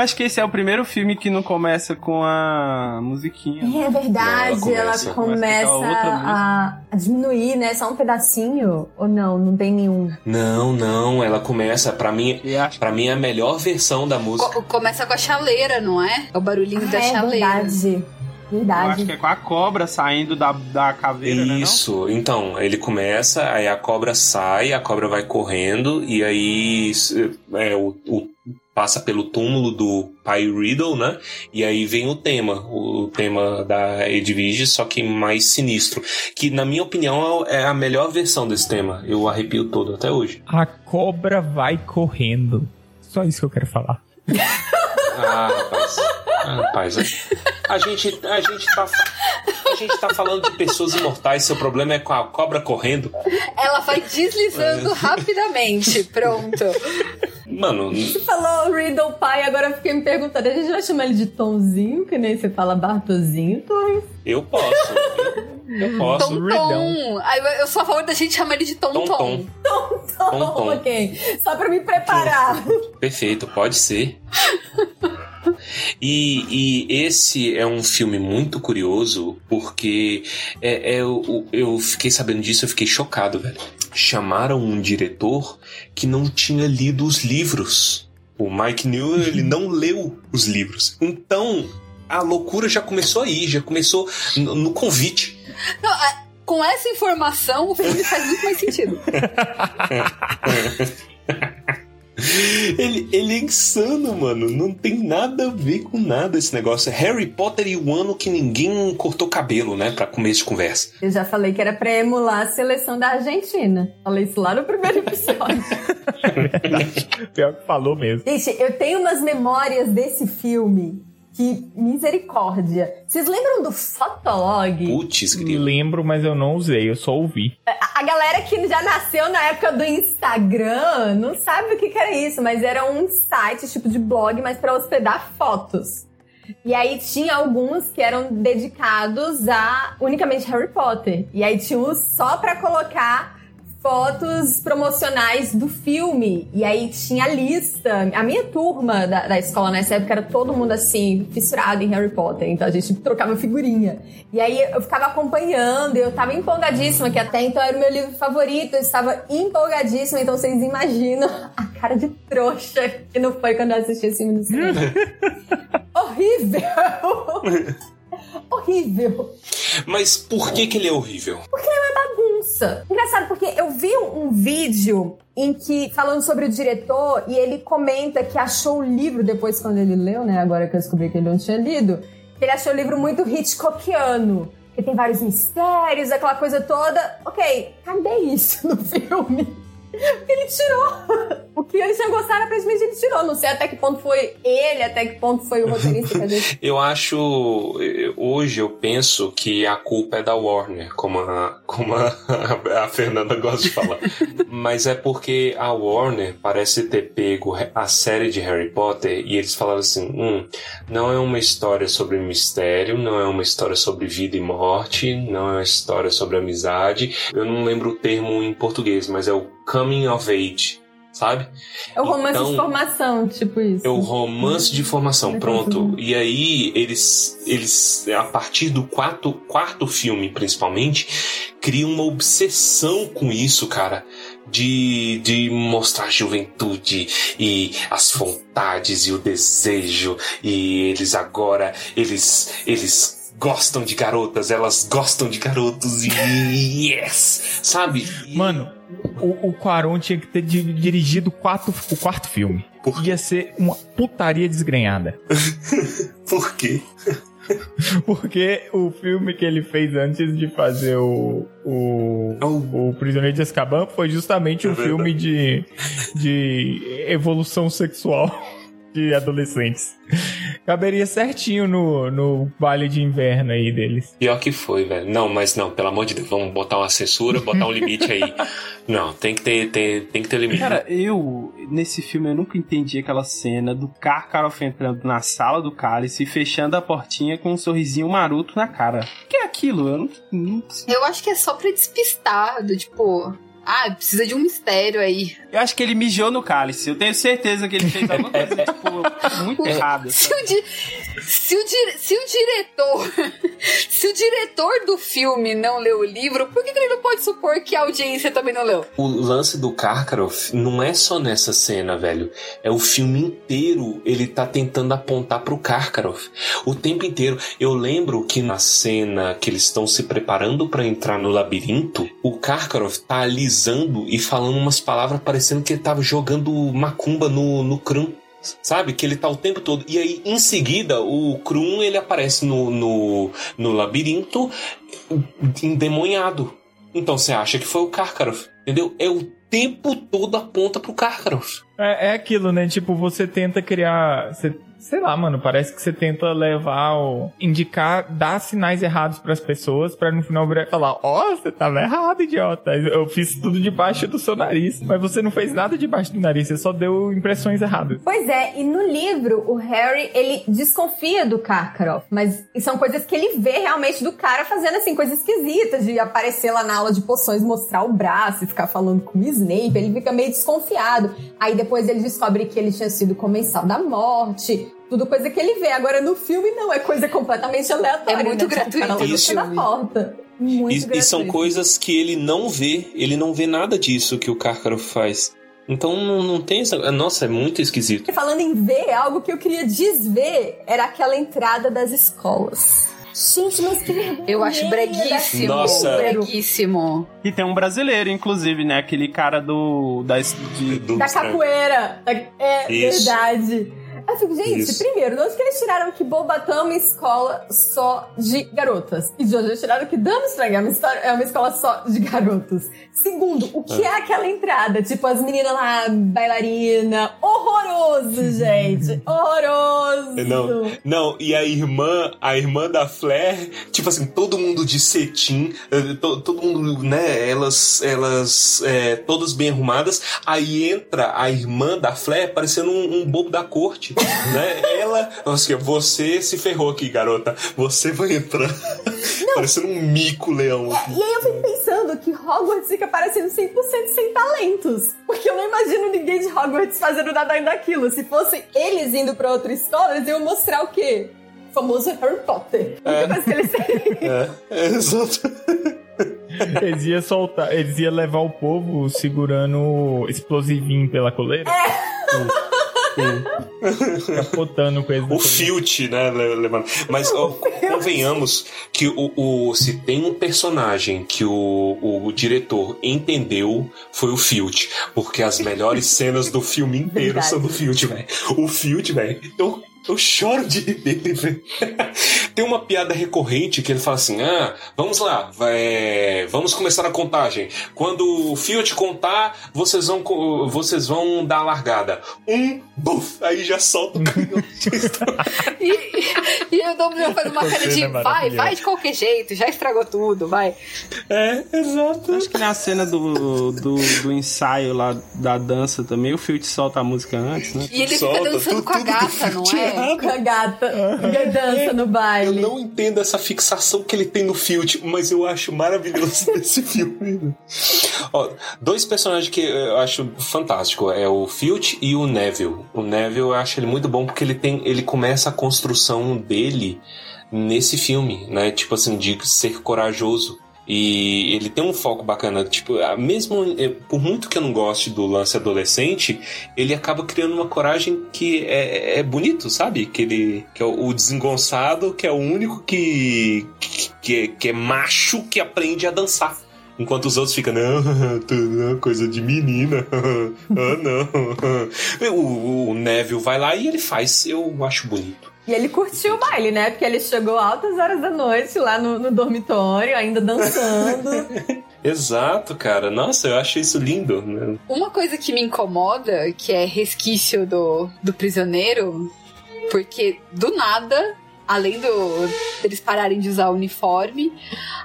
Eu acho que esse é o primeiro filme que não começa com a musiquinha.
É verdade,
Não, ela
ela
começa-
começa,
começa com a
a, diminuir, né? Só um pedacinho. Ou não, não tem nenhum.
Não, não, ela começa, pra mim, pra mim é a melhor versão da música.
Co- começa com a chaleira, não é? É o barulhinho da
é
chaleira.
verdade.
Eu
Verdade.
acho que é com a cobra saindo da, da caveira, né?
Isso, então, ele começa, aí a cobra sai, a cobra vai correndo, e aí é, o, o- passa pelo túmulo do pai Riddle, né? E aí vem o tema, o tema da Edwige, só que mais sinistro. Que, na minha opinião, é a melhor versão desse tema. Eu arrepio todo até hoje.
A cobra vai correndo. Só isso que eu quero falar.
Ah, rapaz. Rapaz. A gente, a gente tá. A gente tá falando de pessoas imortais, seu problema é com a cobra correndo.
Ela vai deslizando rapidamente. Pronto.
Mano,
Você falou Riddle pai, agora eu fiquei me perguntando. A gente vai chamar ele de Tomzinho, que nem você fala Bartozinho, Torres.
eu posso. Eu posso.
Tom
Riddle.
Tom. Eu sou a favor da gente chamar ele de Tom
Tom
Tom.
Tom. Tom, tom.
ok. Só pra me preparar.
Perfeito, pode ser. E, e esse é um filme muito curioso porque é, é, eu, eu fiquei sabendo disso, eu fiquei chocado, velho. Chamaram um diretor que não tinha lido os livros. O Mike New, ele não leu os livros. Então, a loucura já começou aí, já começou no, no convite.
Não, a- com essa informação, o filme faz muito mais sentido.
Ele, ele é insano, mano. Não tem nada a ver com nada esse negócio. É Harry Potter e o ano que ninguém cortou cabelo, né? Pra começo de conversa.
Eu já falei que era pra emular a seleção da Argentina. Falei isso lá no primeiro episódio.
Pior que falou mesmo.
Gente, eu tenho umas memórias desse filme que misericórdia. Vocês lembram do Fotolog?
Putz, grilo.
Lembro, mas eu não usei, eu só ouvi.
A, a galera que já nasceu na época do Instagram não sabe o que, que era isso, mas era um site tipo de blog, mas pra hospedar fotos. E aí tinha alguns que eram dedicados a unicamente Harry Potter. E aí tinha uns só pra colocar fotos promocionais do filme. E aí tinha a lista. A minha turma da, da escola nessa época era todo mundo assim, fissurado em Harry Potter. Então a gente trocava figurinha. E aí eu ficava acompanhando, eu tava empolgadíssima, que até então era o meu livro favorito, eu estava empolgadíssima, então vocês imaginam a cara de trouxa que não foi quando eu assisti esse filme no cinema. Horrível! Horrível!
Mas por que que ele é horrível?
Porque é uma bagunça. Engraçado, porque eu vi um, vídeo em que, falando sobre o diretor, e ele comenta que achou o livro, depois quando ele leu, né? Agora que eu descobri que ele não tinha lido, que ele achou o livro muito Hitchcockiano. Que tem vários mistérios, aquela coisa toda. Ok, cadê isso no filme? Porque ele tirou. O que ele tinha gostado, aparentemente ele tirou. Não sei até que ponto foi ele, até que ponto foi o roteirista que a gente
Eu acho. Hoje eu penso que a culpa é da Warner, como a, como a, a Fernanda gosta de falar. Mas é porque a Warner parece ter pego a série de Harry Potter e eles falaram assim: hum, não é uma história sobre mistério, não é uma história sobre vida e morte, não é uma história sobre amizade. Eu não lembro o termo em português, mas é o coming of age. Sabe?
É o romance
Então-
de formação, tipo isso.
É o romance de formação, pronto. E aí, eles, eles a partir do quarto, quarto filme, principalmente, criam uma obsessão com isso, cara. De, de mostrar a juventude e as vontades e o desejo. E eles agora, eles, eles gostam de garotas, elas gostam de garotos e yes! Sabe? E-
Mano, o, o Quaron tinha que ter di- dirigido o quarto, o quarto filme. Ia ser uma putaria desgrenhada.
Por quê?
Porque o filme que ele fez antes de fazer o, o, o Prisioneiro de Azkaban foi justamente um
É verdade.
filme de, de evolução sexual de adolescentes. Caberia certinho no, no baile de inverno aí deles.
Pior que foi, velho. Não, mas não, pelo amor de Deus, vamos botar uma censura, botar um limite aí. Não, tem que ter, ter- tem que ter limite.
Cara, eu, nesse filme, eu nunca entendi aquela cena do Karkaroff entrando na sala do cálice e fechando a portinha com um sorrisinho maroto na cara. O que é aquilo? Eu não, não
Eu acho que é só pra despistar, do tipo. Ah, precisa de um mistério aí.
Eu acho que ele mijou no cálice. Eu tenho certeza que ele fez alguma coisa, tipo, muito errada.
Se se, se o diretor. se o diretor do filme não leu o livro, por que, que ele não pode supor que a audiência também não leu?
O lance do Karkaroff não é só nessa cena, velho. É o filme inteiro ele tá tentando apontar pro Karkaroff. O tempo inteiro. Eu lembro que na cena que eles estão se preparando pra entrar no labirinto, o Karkaroff tá alisando e falando umas palavras parecendo que ele tava jogando macumba no, no Krum. Sabe? Que ele tá o tempo todo. E aí, em seguida, o Krum ele aparece no, no, no labirinto endemoniado. Então você acha que foi o Karkaroff, entendeu? É o tempo todo aponta pro Karkaroff.
É, é aquilo, né? Tipo, você tenta criar. você- sei lá, mano, parece que você tenta levar o. indicar, dar sinais errados pras pessoas pra no final virar e falar: Ó, você tava errado, idiota. Eu fiz tudo debaixo do seu nariz. Mas você não fez nada debaixo do nariz, você só deu impressões erradas.
Pois é, e no livro, o Harry, ele desconfia do Karkaroff, mas são coisas que ele vê realmente do cara fazendo, assim, coisas esquisitas, de aparecer lá na aula de poções, mostrar o braço e ficar falando com o Snape, ele fica meio desconfiado. Aí depois ele descobre que ele tinha sido comensal da morte, tudo coisa que ele vê. Agora no filme não, é coisa completamente aleatória.
É muito
né? Tipo,
gratuito
isso.
na porta. Muito
E, e são
gratuito.
coisas que ele não vê. Ele não vê nada disso que o Karkaroff faz. Então não, não tem essa. Nossa, é muito esquisito.
E falando em ver, algo que eu queria desver era aquela entrada das escolas. Gente, mas que vergonha.
Eu acho breguíssimo.
Nossa.
Breguíssimo.
E tem um brasileiro, inclusive, né? Aquele cara do. Da, de,
Do-
Da capoeira. É
Isso.
verdade. Eu fico, gente,
Isso.
primeiro, de onde que eles tiraram que Bobatã é uma escola só de garotas? E de onde eles tiraram que Darmstrang é uma, história- é uma escola só de garotos? Segundo, o que é aquela entrada? Tipo, as meninas lá, bailarina. Horroroso, gente. Horroroso.
Não, não, e a irmã, a irmã da Flair, tipo assim, todo mundo de cetim, eh, to- todo mundo, né, elas, elas, é, todas bem arrumadas, aí entra a irmã da Flair parecendo um, um bobo da corte, né, ela, assim, você se ferrou aqui, garota, você vai entrar, parecendo um mico leão.
E aí eu fico pensando que Hogwarts fica parecendo 100% sem talentos. Porque eu não imagino ninguém de Hogwarts fazendo nada ainda daquilo. Se fosse eles indo pra outra escola, eles iam mostrar o quê? O famoso Harry Potter.
É.
Eles
É, é, exato.
Eles iam soltar, eles iam levar o povo segurando explosivinho pela coleira. Capotando com
O. Filt, né, le- levando. Mas ó, convenhamos que o, o- se tem um personagem que o, o diretor entendeu foi o Filt, porque as melhores cenas do filme inteiro
Verdade.
são do Filt, velho. O Filt, velho, eu, eu choro de rir dele, velho. Tem uma piada recorrente que ele fala assim: ah, vamos lá, vai- vamos começar a contagem. Quando o Filt contar, vocês vão, vocês vão dar a largada. Um, buf, aí já solta o canhão.
E, e o Dumbledore faz uma cara de
é
vai, vai de qualquer jeito, já estragou tudo, vai.
É, exato.
Acho que na cena do, do, do ensaio lá da dança também, o Filt solta a música antes, né?
E ele
Solta
fica dançando
tudo-
com a gata, não é?
Com a gata que dança no
Eu
baile.
não entendo essa fixação que ele tem no Filt, mas eu acho maravilhoso desse filme. Ó, dois personagens que eu acho fantástico é o Filt e o Neville. O Neville eu acho ele muito bom porque ele tem, ele começa a construção dele nesse filme, né? Tipo assim, de ser corajoso. E ele tem um foco bacana, tipo, mesmo eh, por muito que eu não goste do lance adolescente, ele acaba criando uma coragem que é, é bonito, sabe? Que ele que é o desengonçado, que é o único que que, que é, é macho que aprende a dançar. Enquanto os outros ficam, não, não, coisa de menina. ah, não. O, o Neville vai lá e ele faz, eu acho bonito.
E ele curtiu o baile, né? Porque ele chegou altas horas da noite lá no, no dormitório, ainda dançando.
Exato, cara. Nossa, eu acho isso lindo. né?
Uma coisa que me incomoda, que é resquício do, do prisioneiro, porque do nada, além do deles pararem de usar o uniforme,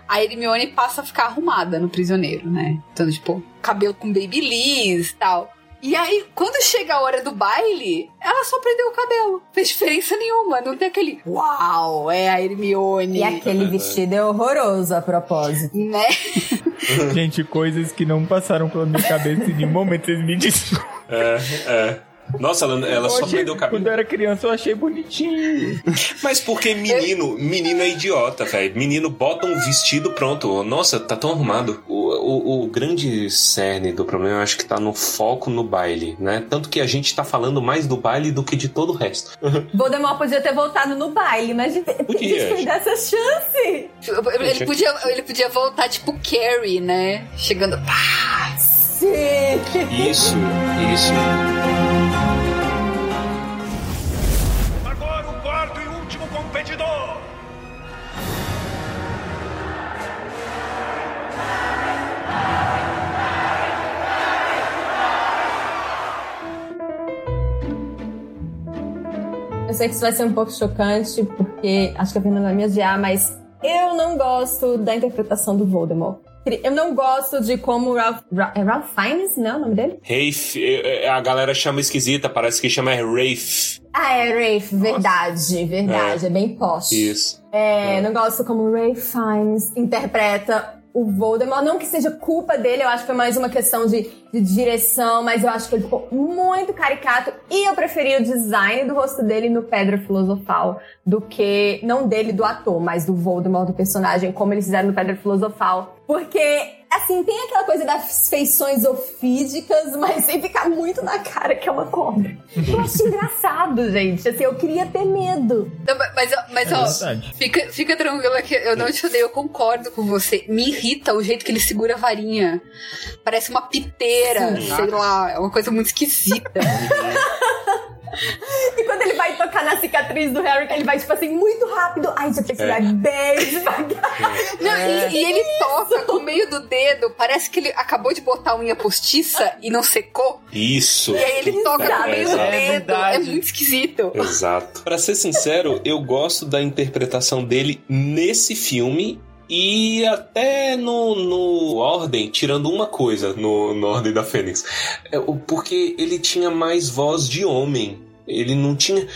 a Hermione passa a ficar arrumada no prisioneiro, né? Então, tipo, cabelo com babyliss e tal. E aí, quando chega a hora do baile, ela só prendeu o cabelo. Não fez diferença nenhuma. Não tem aquele uau, é a Hermione.
e aquele vestido é horroroso a propósito.
Né?
Gente, coisas que não passaram pela minha cabeça em nenhum momento. Vocês me desculpem.
É, é. Nossa, ela, ela só
achei-
prendeu o cabelo.
Quando eu era criança, eu achei bonitinho.
Mas porque menino, menino é idiota, velho. Menino bota um vestido pronto. Nossa, tá tão arrumado. O, o, grande cerne do problema, eu acho que tá no foco no baile, né? Tanto que a gente tá falando mais do baile do que de todo o resto.
Voldemort podia ter voltado no baile, mas a gente, a
Podia,
gente essa chance.
Ele podia, ele podia voltar tipo Carrie, né? Chegando. Pá,
Sim.
Isso, isso.
Agora o quarto e último competidor.
Sei que isso vai ser um pouco chocante, porque acho que a Fernanda vai me odiar, mas eu não gosto da interpretação do Voldemort. Eu não gosto de como o Ralph... Ra- É Ralph Fiennes, não é o nome dele?
Rafe, eh, eh, a galera chama esquisita, parece que chama Rafe.
Ah, é Rafe, verdade, verdade. É, bem posh.
Isso.
É, não gosto como Ray Fiennes interpreta o Voldemort. Não que seja culpa dele, eu acho que foi mais uma questão de de direção, mas eu acho que ele ficou muito caricato. E eu preferi o design do rosto dele no Pedra Filosofal do que, não dele, do ator, mas do Voldemort, do personagem, como eles fizeram no Pedra Filosofal. Porque assim, tem aquela coisa das feições ofídicas, mas sem ficar muito na cara que é uma cobra. Eu acho engraçado, gente. Assim, eu queria ter medo.
Não, mas, mas
É
ó,
verdade.
fica, fica tranquila que eu não te odeio, eu concordo com você. Me irrita o jeito que ele segura a varinha. Parece uma piteira, sei lá, é uma coisa muito esquisita.
E quando ele vai tocar na cicatriz do Harry, que ele vai, tipo assim, muito rápido. Ai, já tem que vai bem devagar.
Não,
É.
e, e ele toca com o meio do dedo, parece que ele acabou de botar a unha postiça e não secou.
Isso.
E aí ele toca com o meio do
É
dedo. É muito esquisito.
Exato. Pra ser sincero, eu gosto da interpretação dele nesse filme e até no, no Ordem, tirando uma coisa no, no Ordem da Fênix. É, porque ele tinha mais voz de homem. Ele não tinha.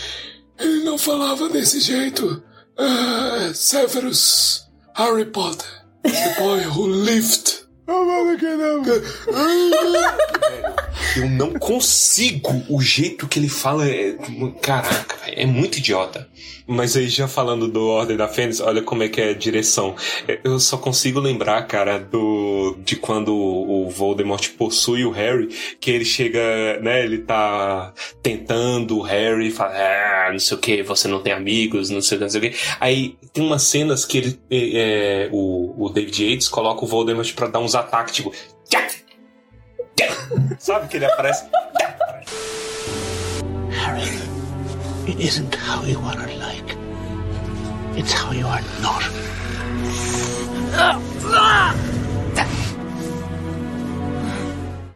Ele não falava desse jeito. Ah, Severus, Harry Potter, the boy who lived.
Eu não consigo. O jeito que ele fala é. Caraca, é muito idiota. Mas aí, já falando do Ordem da Fênix, olha como é que é a direção. É, Eu só consigo lembrar, cara, do. de quando o Voldemort possui o Harry, que ele chega, né? Ele tá tentando o Harry fala, ah, não sei o que, você não tem amigos, não sei o que, não sei o que. Aí tem umas cenas que ele. é, é, o, o David Yates coloca o Voldemort pra dar uns ataques, tipo. tchá, tchá. Sabe que ele aparece.
Harry, it isn't how you are like. It's how you are not.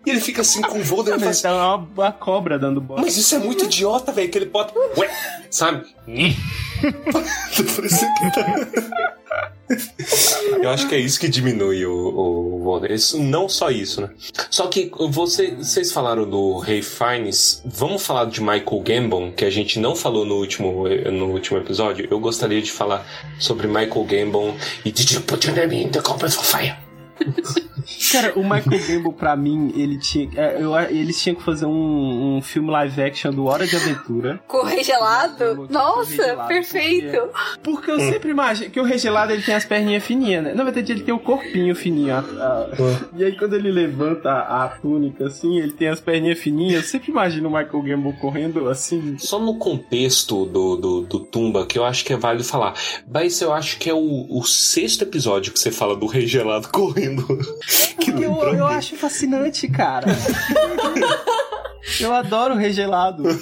E ele fica assim com o Voldemort
Mas é uma, uma cobra dando bola.
Mas isso é muito idiota, velho, que ele bota. Ué, sabe? Por isso que tá- Eu acho que é isso que diminui o, o. Isso- não só isso, né? Só que você, vocês falaram do Ray Fiennes. Vamos falar de Michael Gambon, que a gente não falou no último, no último episódio. Eu gostaria de falar sobre Michael Gambon e Did you put your name in the copper for fire?
Cara, o Michael Gambon, pra mim, ele tinha, é, eu, eles tinham que fazer um, um filme live action do Hora de Aventura.
Com o rei gelado? Nossa,
Regelado,
perfeito.
Porque eu sempre imagino que o regelado ele tem as perninhas fininhas, né? Na verdade, ele tem o corpinho fininho. a- a- E aí, quando ele levanta a, a túnica, assim, ele tem as perninhas fininhas. Eu sempre imagino o Michael Gambon correndo assim.
Só no contexto do, do, do Tumba, que eu acho que é válido falar. Mas eu acho que é o, o sexto episódio que você fala do Rei Gelado correndo. que
Eu, eu
dele.
acho fascinante, cara. eu adoro regelado.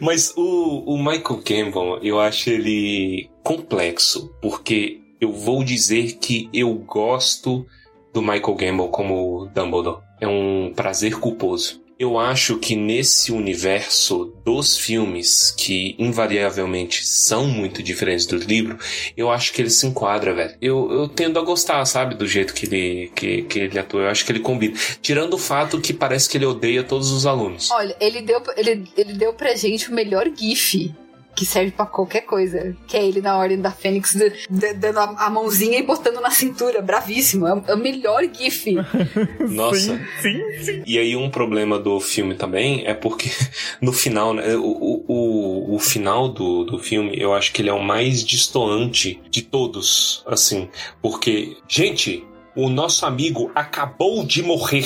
Mas o, o Michael Gambon, eu acho ele complexo, porque eu vou dizer que eu gosto do Michael Gambon como Dumbledore. É um prazer culposo. Eu acho que nesse universo dos filmes, que invariavelmente são muito diferentes do livro, eu acho que ele se enquadra, velho. Eu, eu tendo a gostar, sabe, do jeito que ele, que, que ele atua. Eu acho que ele combina. Tirando o fato que parece que ele odeia todos os alunos.
Olha, ele deu, ele, ele deu pra gente o melhor GIF. Que serve pra qualquer coisa. Que é ele na Ordem da Fênix dando a, a mãozinha e botando na cintura. Bravíssimo. É, o- é o melhor GIF.
Nossa.
Sim, sim.
E aí um problema do filme também é porque no final, né, o, o, o, o final do, do filme, eu acho que ele é o mais distoante de todos, assim, porque, gente, o nosso amigo acabou de morrer.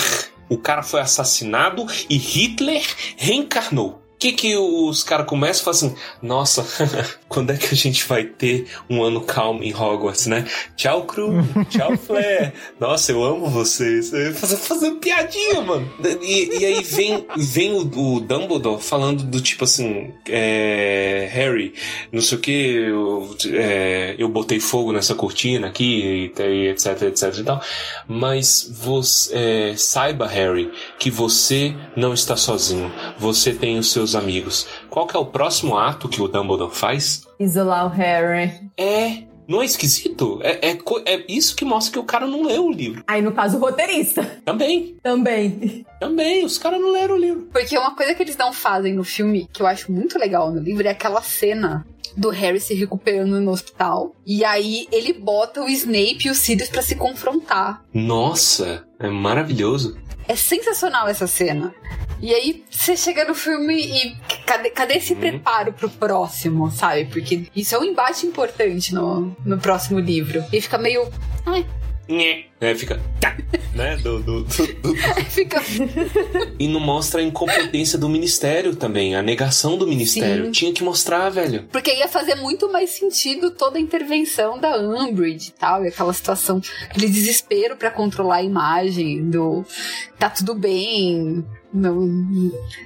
O cara foi assassinado e Hitler reencarnou. O que, que os caras começam a assim? Nossa, quando é que a gente vai ter um ano calmo em Hogwarts, né? Tchau, Cru. Tchau, Flair. Nossa, eu amo vocês. Fazendo, fazendo piadinha, mano. E, e aí vem, vem o, o Dumbledore falando do tipo assim: é, Harry, não sei o que, eu, é, eu botei fogo nessa cortina aqui, e, e etc, etc e tal. Mas você, é, saiba, Harry, que você não está sozinho. Você tem os seus amigos. Qual que é o próximo ato que o Dumbledore faz?
Isolar o Harry.
É. Não é esquisito? É, é, é isso que mostra que o cara não leu o livro.
Aí, no caso, o roteirista.
Também.
Também.
Também. Os caras não leram o livro.
Porque uma coisa que eles não fazem no filme, que eu acho muito legal no livro, é aquela cena do Harry se recuperando no hospital. E aí ele bota o Snape e o Sirius pra se confrontar.
Nossa, é maravilhoso.
É sensacional essa cena. E aí você chega no filme e cadê, cadê esse preparo pro próximo, sabe? Porque isso é um embate importante no, no próximo livro. E fica meio. Ai,
É, fica. tá, né? Do, do, do- do-
fica.
E não mostra a incompetência do ministério também, a negação do ministério.
Sim.
Tinha que mostrar, velho.
Porque ia fazer muito mais sentido toda a intervenção da Umbridge e tal, e aquela situação, aquele desespero pra controlar a imagem do tá tudo bem, não,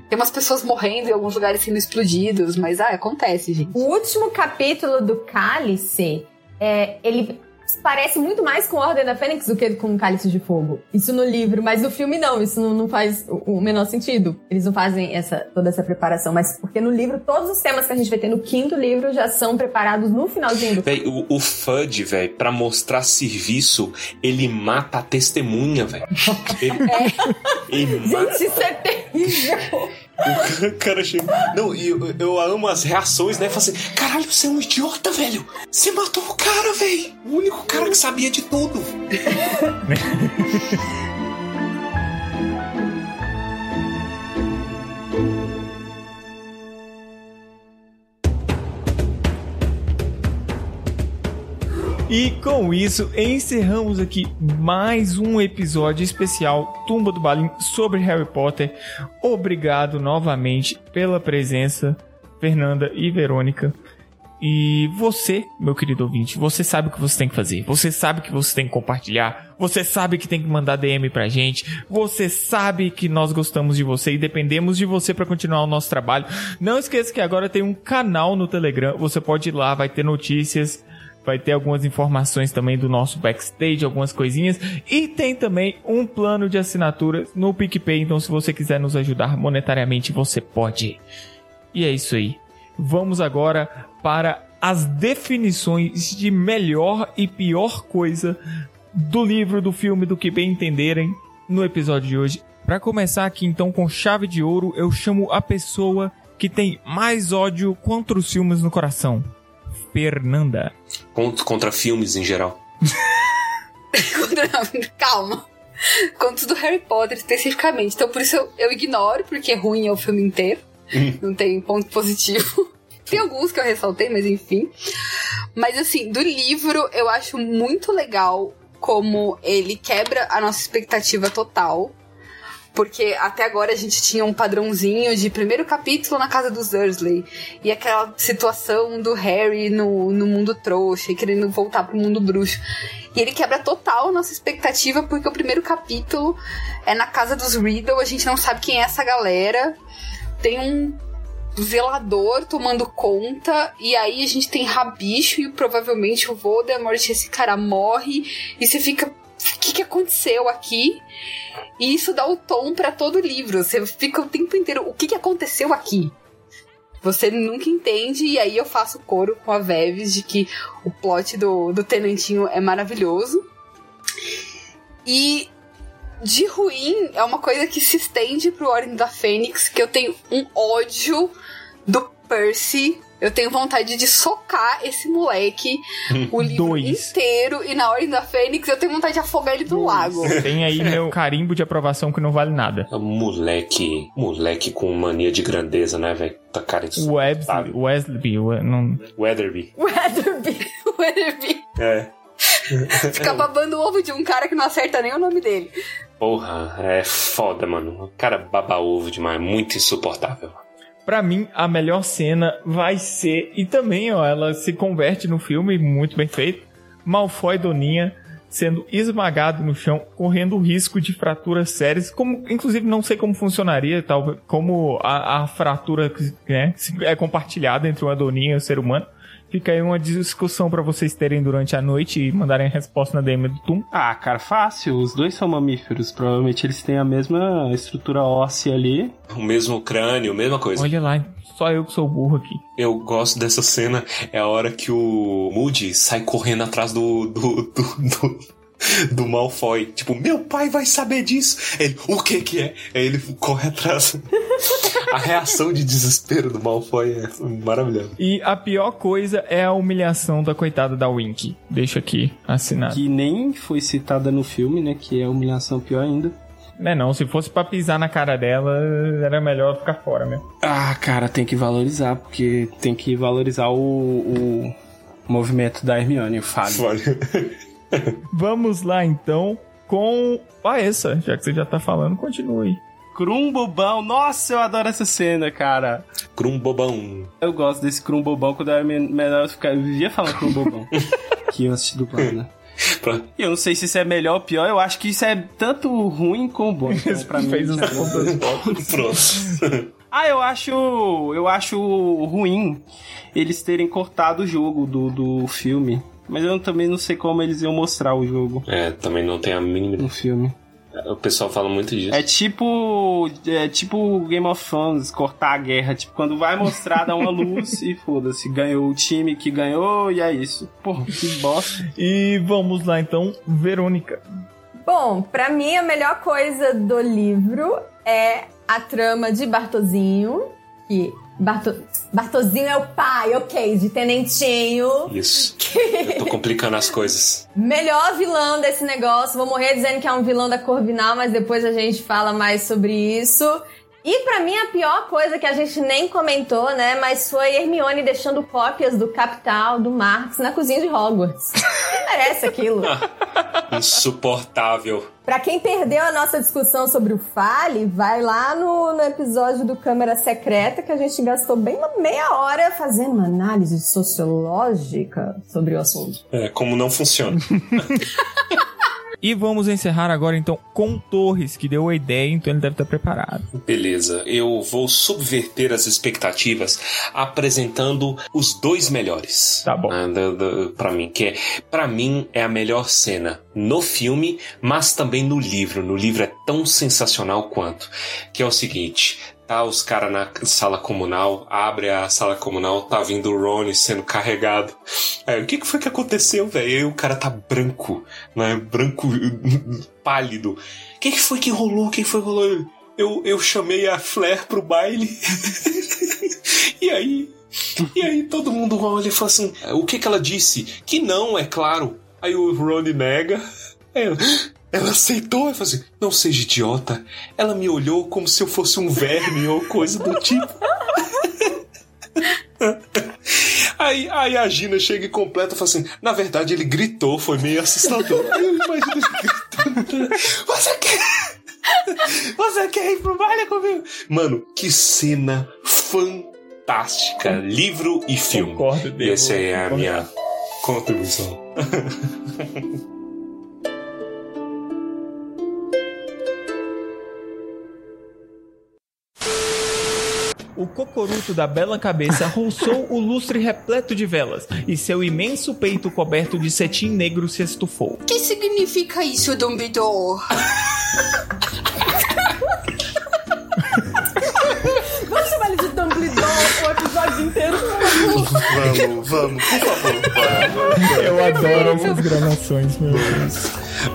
tem umas pessoas morrendo em alguns lugares sendo explodidos, mas ah, acontece, gente.
O último capítulo do Cálice, é, ele parece muito mais com Ordem da Fênix do que com Cálice de Fogo. Isso no livro, mas no filme não, isso não, não faz o, o menor sentido. Eles não fazem essa, toda essa preparação, mas porque no livro, todos os temas que a gente vai ter no quinto livro já são preparados no finalzinho do
Véi, o, o Fudge, velho, pra mostrar serviço, ele mata a testemunha, velho. Ele, ele mata.
Gente, isso é terrível!
O cara chega. Não, e eu, eu amo as reações, né? Fala assim: caralho, você é um idiota, velho. Você matou o cara, velho. O único cara que sabia de tudo.
E com isso, encerramos aqui mais um episódio especial Tumba do Balim sobre Harry Potter. Obrigado novamente pela presença, Fernanda e Verônica. E você, meu querido ouvinte, você sabe o que você tem que fazer. Você sabe que você tem que compartilhar. Você sabe que tem que mandar DM pra gente. Você sabe que nós gostamos de você e dependemos de você pra continuar o nosso trabalho. Não esqueça que agora tem um canal no Telegram. Você pode ir lá, vai ter notícias, vai ter algumas informações também do nosso backstage, algumas coisinhas. E tem também um plano de assinatura no PicPay. Então, se você quiser nos ajudar monetariamente, você pode. E é isso aí. Vamos agora para as definições de melhor e pior coisa do livro, do filme, do que bem entenderem no episódio de hoje. Para começar aqui então com chave de ouro, eu chamo a pessoa que tem mais ódio contra os filmes no coração. Fernanda.
Contra, contra filmes em geral.
Calma. Contos do Harry Potter especificamente. Então por isso eu, eu ignoro, porque ruim é o filme inteiro. Não tem ponto positivo. Tem alguns que eu ressaltei, mas enfim. Mas assim, do livro eu acho muito legal como ele quebra a nossa expectativa total. Porque até agora a gente tinha um padrãozinho de primeiro capítulo na casa dos Dursley. E aquela situação do Harry no, no mundo trouxa e querendo voltar pro mundo bruxo. E ele quebra total a nossa expectativa, porque o primeiro capítulo é na casa dos Riddle, a gente não sabe quem é essa galera. Tem um zelador tomando conta, e aí a gente tem Rabicho e provavelmente o Voldemort, esse cara morre, e você fica. Que, que aconteceu aqui? E isso dá o tom pra todo o livro. Você fica o tempo inteiro. O que, que aconteceu aqui? Você nunca entende, e aí eu faço coro com a Veves de que o plot do, do Tenantinho é maravilhoso. E de ruim é uma coisa que se estende pro Ordem da Fênix, que eu tenho um ódio do Percy. Eu tenho vontade de socar esse moleque o livro
Dois.
inteiro. E na Ordem da Fênix eu tenho vontade de afogar ele no lago.
Tem aí meu carimbo de aprovação que não vale nada.
É moleque. Moleque com mania de grandeza, né, velho? Tá cara de.
Wesley, Wesley, We- não...
Weatherby.
Weatherby. Weatherby.
É.
Fica babando o ovo de um cara que não acerta nem o nome dele.
Porra, é foda, mano. O cara baba ovo demais, muito insuportável.
Pra mim, a melhor cena vai ser, e também, ó, ela se converte no filme, muito bem feito, Malfoy Doninha sendo esmagado no chão, correndo risco de fraturas sérias, como, inclusive, não sei como funcionaria, tal, como a, a fratura né, é compartilhada entre uma Doninha e o ser humano. Fica aí uma discussão pra vocês terem durante a noite e mandarem a resposta na DM do Tum.
Ah, cara, fácil. Os dois são mamíferos. Provavelmente eles têm a mesma estrutura óssea ali.
O mesmo crânio, mesma coisa.
Olha lá, só eu que sou burro aqui.
Eu gosto dessa cena. É a hora que o Moody sai correndo atrás do. do. do. do, do Malfoy. Tipo, meu pai vai saber disso. Ele, o que que é? Aí ele corre atrás. A reação de desespero do Malfoy é maravilhosa.
E a pior coisa é a humilhação da coitada da Wink. Deixa aqui assinado.
Que nem foi citada no filme, né? Que é a humilhação pior ainda.
Não é não, se fosse pra pisar na cara dela, era melhor ficar fora mesmo.
Ah, cara, tem que valorizar, porque tem que valorizar o, o movimento da Hermione, o falho.
Vamos lá então com a essa, já que você já tá falando, continue.
Crum bobão, nossa, eu adoro essa cena, cara.
Crum bobão.
Eu gosto desse crum bobão, quando eu era men- menor eu, ficava, eu vivia falando crum bobão. que eu assisti dublado, né? E eu não sei se isso é melhor ou pior, eu acho que isso é tanto ruim como bom. Então, pra mim,
Fez os pontos
Pronto.
Ah, eu acho. Eu acho ruim eles terem cortado o jogo do, do filme. Mas eu também não sei como eles iam mostrar o jogo
É, também não tem a mínima.
no filme.
O pessoal fala muito disso.
É tipo. É tipo Game of Thrones, cortar a guerra. Tipo, quando vai mostrar, dá uma luz e foda-se. Ganhou o time que ganhou e é isso. Porra, que bosta.
E vamos lá então, Verônica.
Bom, pra mim a melhor coisa do livro é a trama de Bartozinho, que Barto... Bartozinho é o pai, ok, de Tenentinho.
Isso. Eu tô complicando as coisas.
Melhor vilão desse negócio. Vou morrer dizendo que é um vilão da Corvinal, mas depois a gente fala mais sobre isso. E pra mim a pior coisa que a gente nem comentou, né, mas foi Hermione deixando cópias do Capital, do Marx na cozinha de Hogwarts. Quem merece aquilo?
Insuportável.
Pra quem perdeu a nossa discussão sobre o Fale, vai lá no, no episódio do Câmara Secreta que a gente gastou bem uma meia hora fazendo uma análise sociológica sobre o assunto.
É, como não funciona.
E vamos encerrar agora então com Torres, que deu a ideia, então ele deve estar preparado.
Beleza, eu vou subverter as expectativas apresentando os dois melhores.
Tá bom.
Né, pra mim, que é, pra mim é a melhor cena no filme, mas também no livro. No livro é tão sensacional quanto. Que é o seguinte. Tá os caras na sala comunal, abre a sala comunal, tá vindo o Ron sendo carregado. Aí, o que, que foi que aconteceu, velho? O cara tá branco, né? Branco, pálido. O que, que foi que rolou? O que foi que rolou? Eu, eu chamei a Flair pro baile. e aí. E aí todo mundo olha e fala assim: o que, que ela disse? Que não, é claro. Aí o Ron nega. Aí ela, aceitou e falou assim: não seja idiota. Ela me olhou como se eu fosse um verme ou coisa do tipo. Aí, aí a Gina chega e completa e fala assim: na verdade ele gritou, foi meio assustador. Aí eu imagino ele gritando. Você quer? Você quer ir pro baile comigo? Mano, que cena fantástica. Livro e filme.
Concordo,
essa é a minha contribuição.
O cocoruto da bela cabeça roçou o lustre repleto de velas, e seu imenso peito coberto de cetim negro se estufou.
O que significa isso, Dumbledore?
Vamos chamar ele de Dumbledore o episódio inteiro.
Vamos, vamos, por favor.
Eu adoro essas gravações, meu Deus.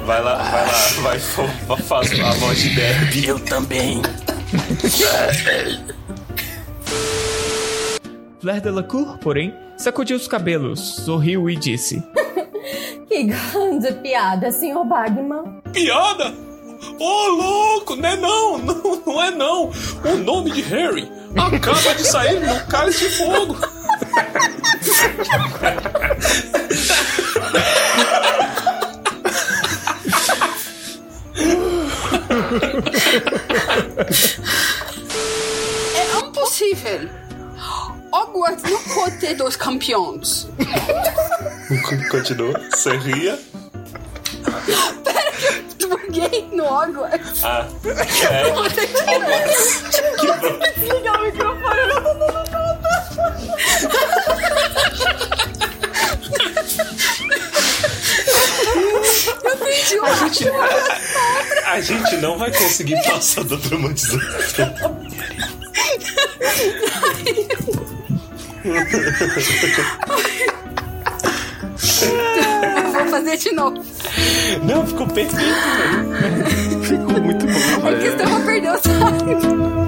Vai lá, vai lá, vai, fa- faz a voz de Derby.
Eu também.
Flair Delacour, porém, sacudiu os cabelos, sorriu e disse:
Que grande piada, senhor Bagman.
Piada? Ô, louco, não é não, não, não é não. O nome de Harry acaba de sair no cálice de fogo.
Impossível. Hogwarts não pode ter dois campeões.
Continua, você ria.
Buguei no Hogwarts.
Ah, é.
Você tirou.
Quebrou.
Liga o microfone, eu não tô.
Eu perdi o
A gente, a, a gente não vai conseguir passar da
Vou fazer de novo.
Não, ficou perfeito.
Ficou muito bom. É que né? estamos perdendo o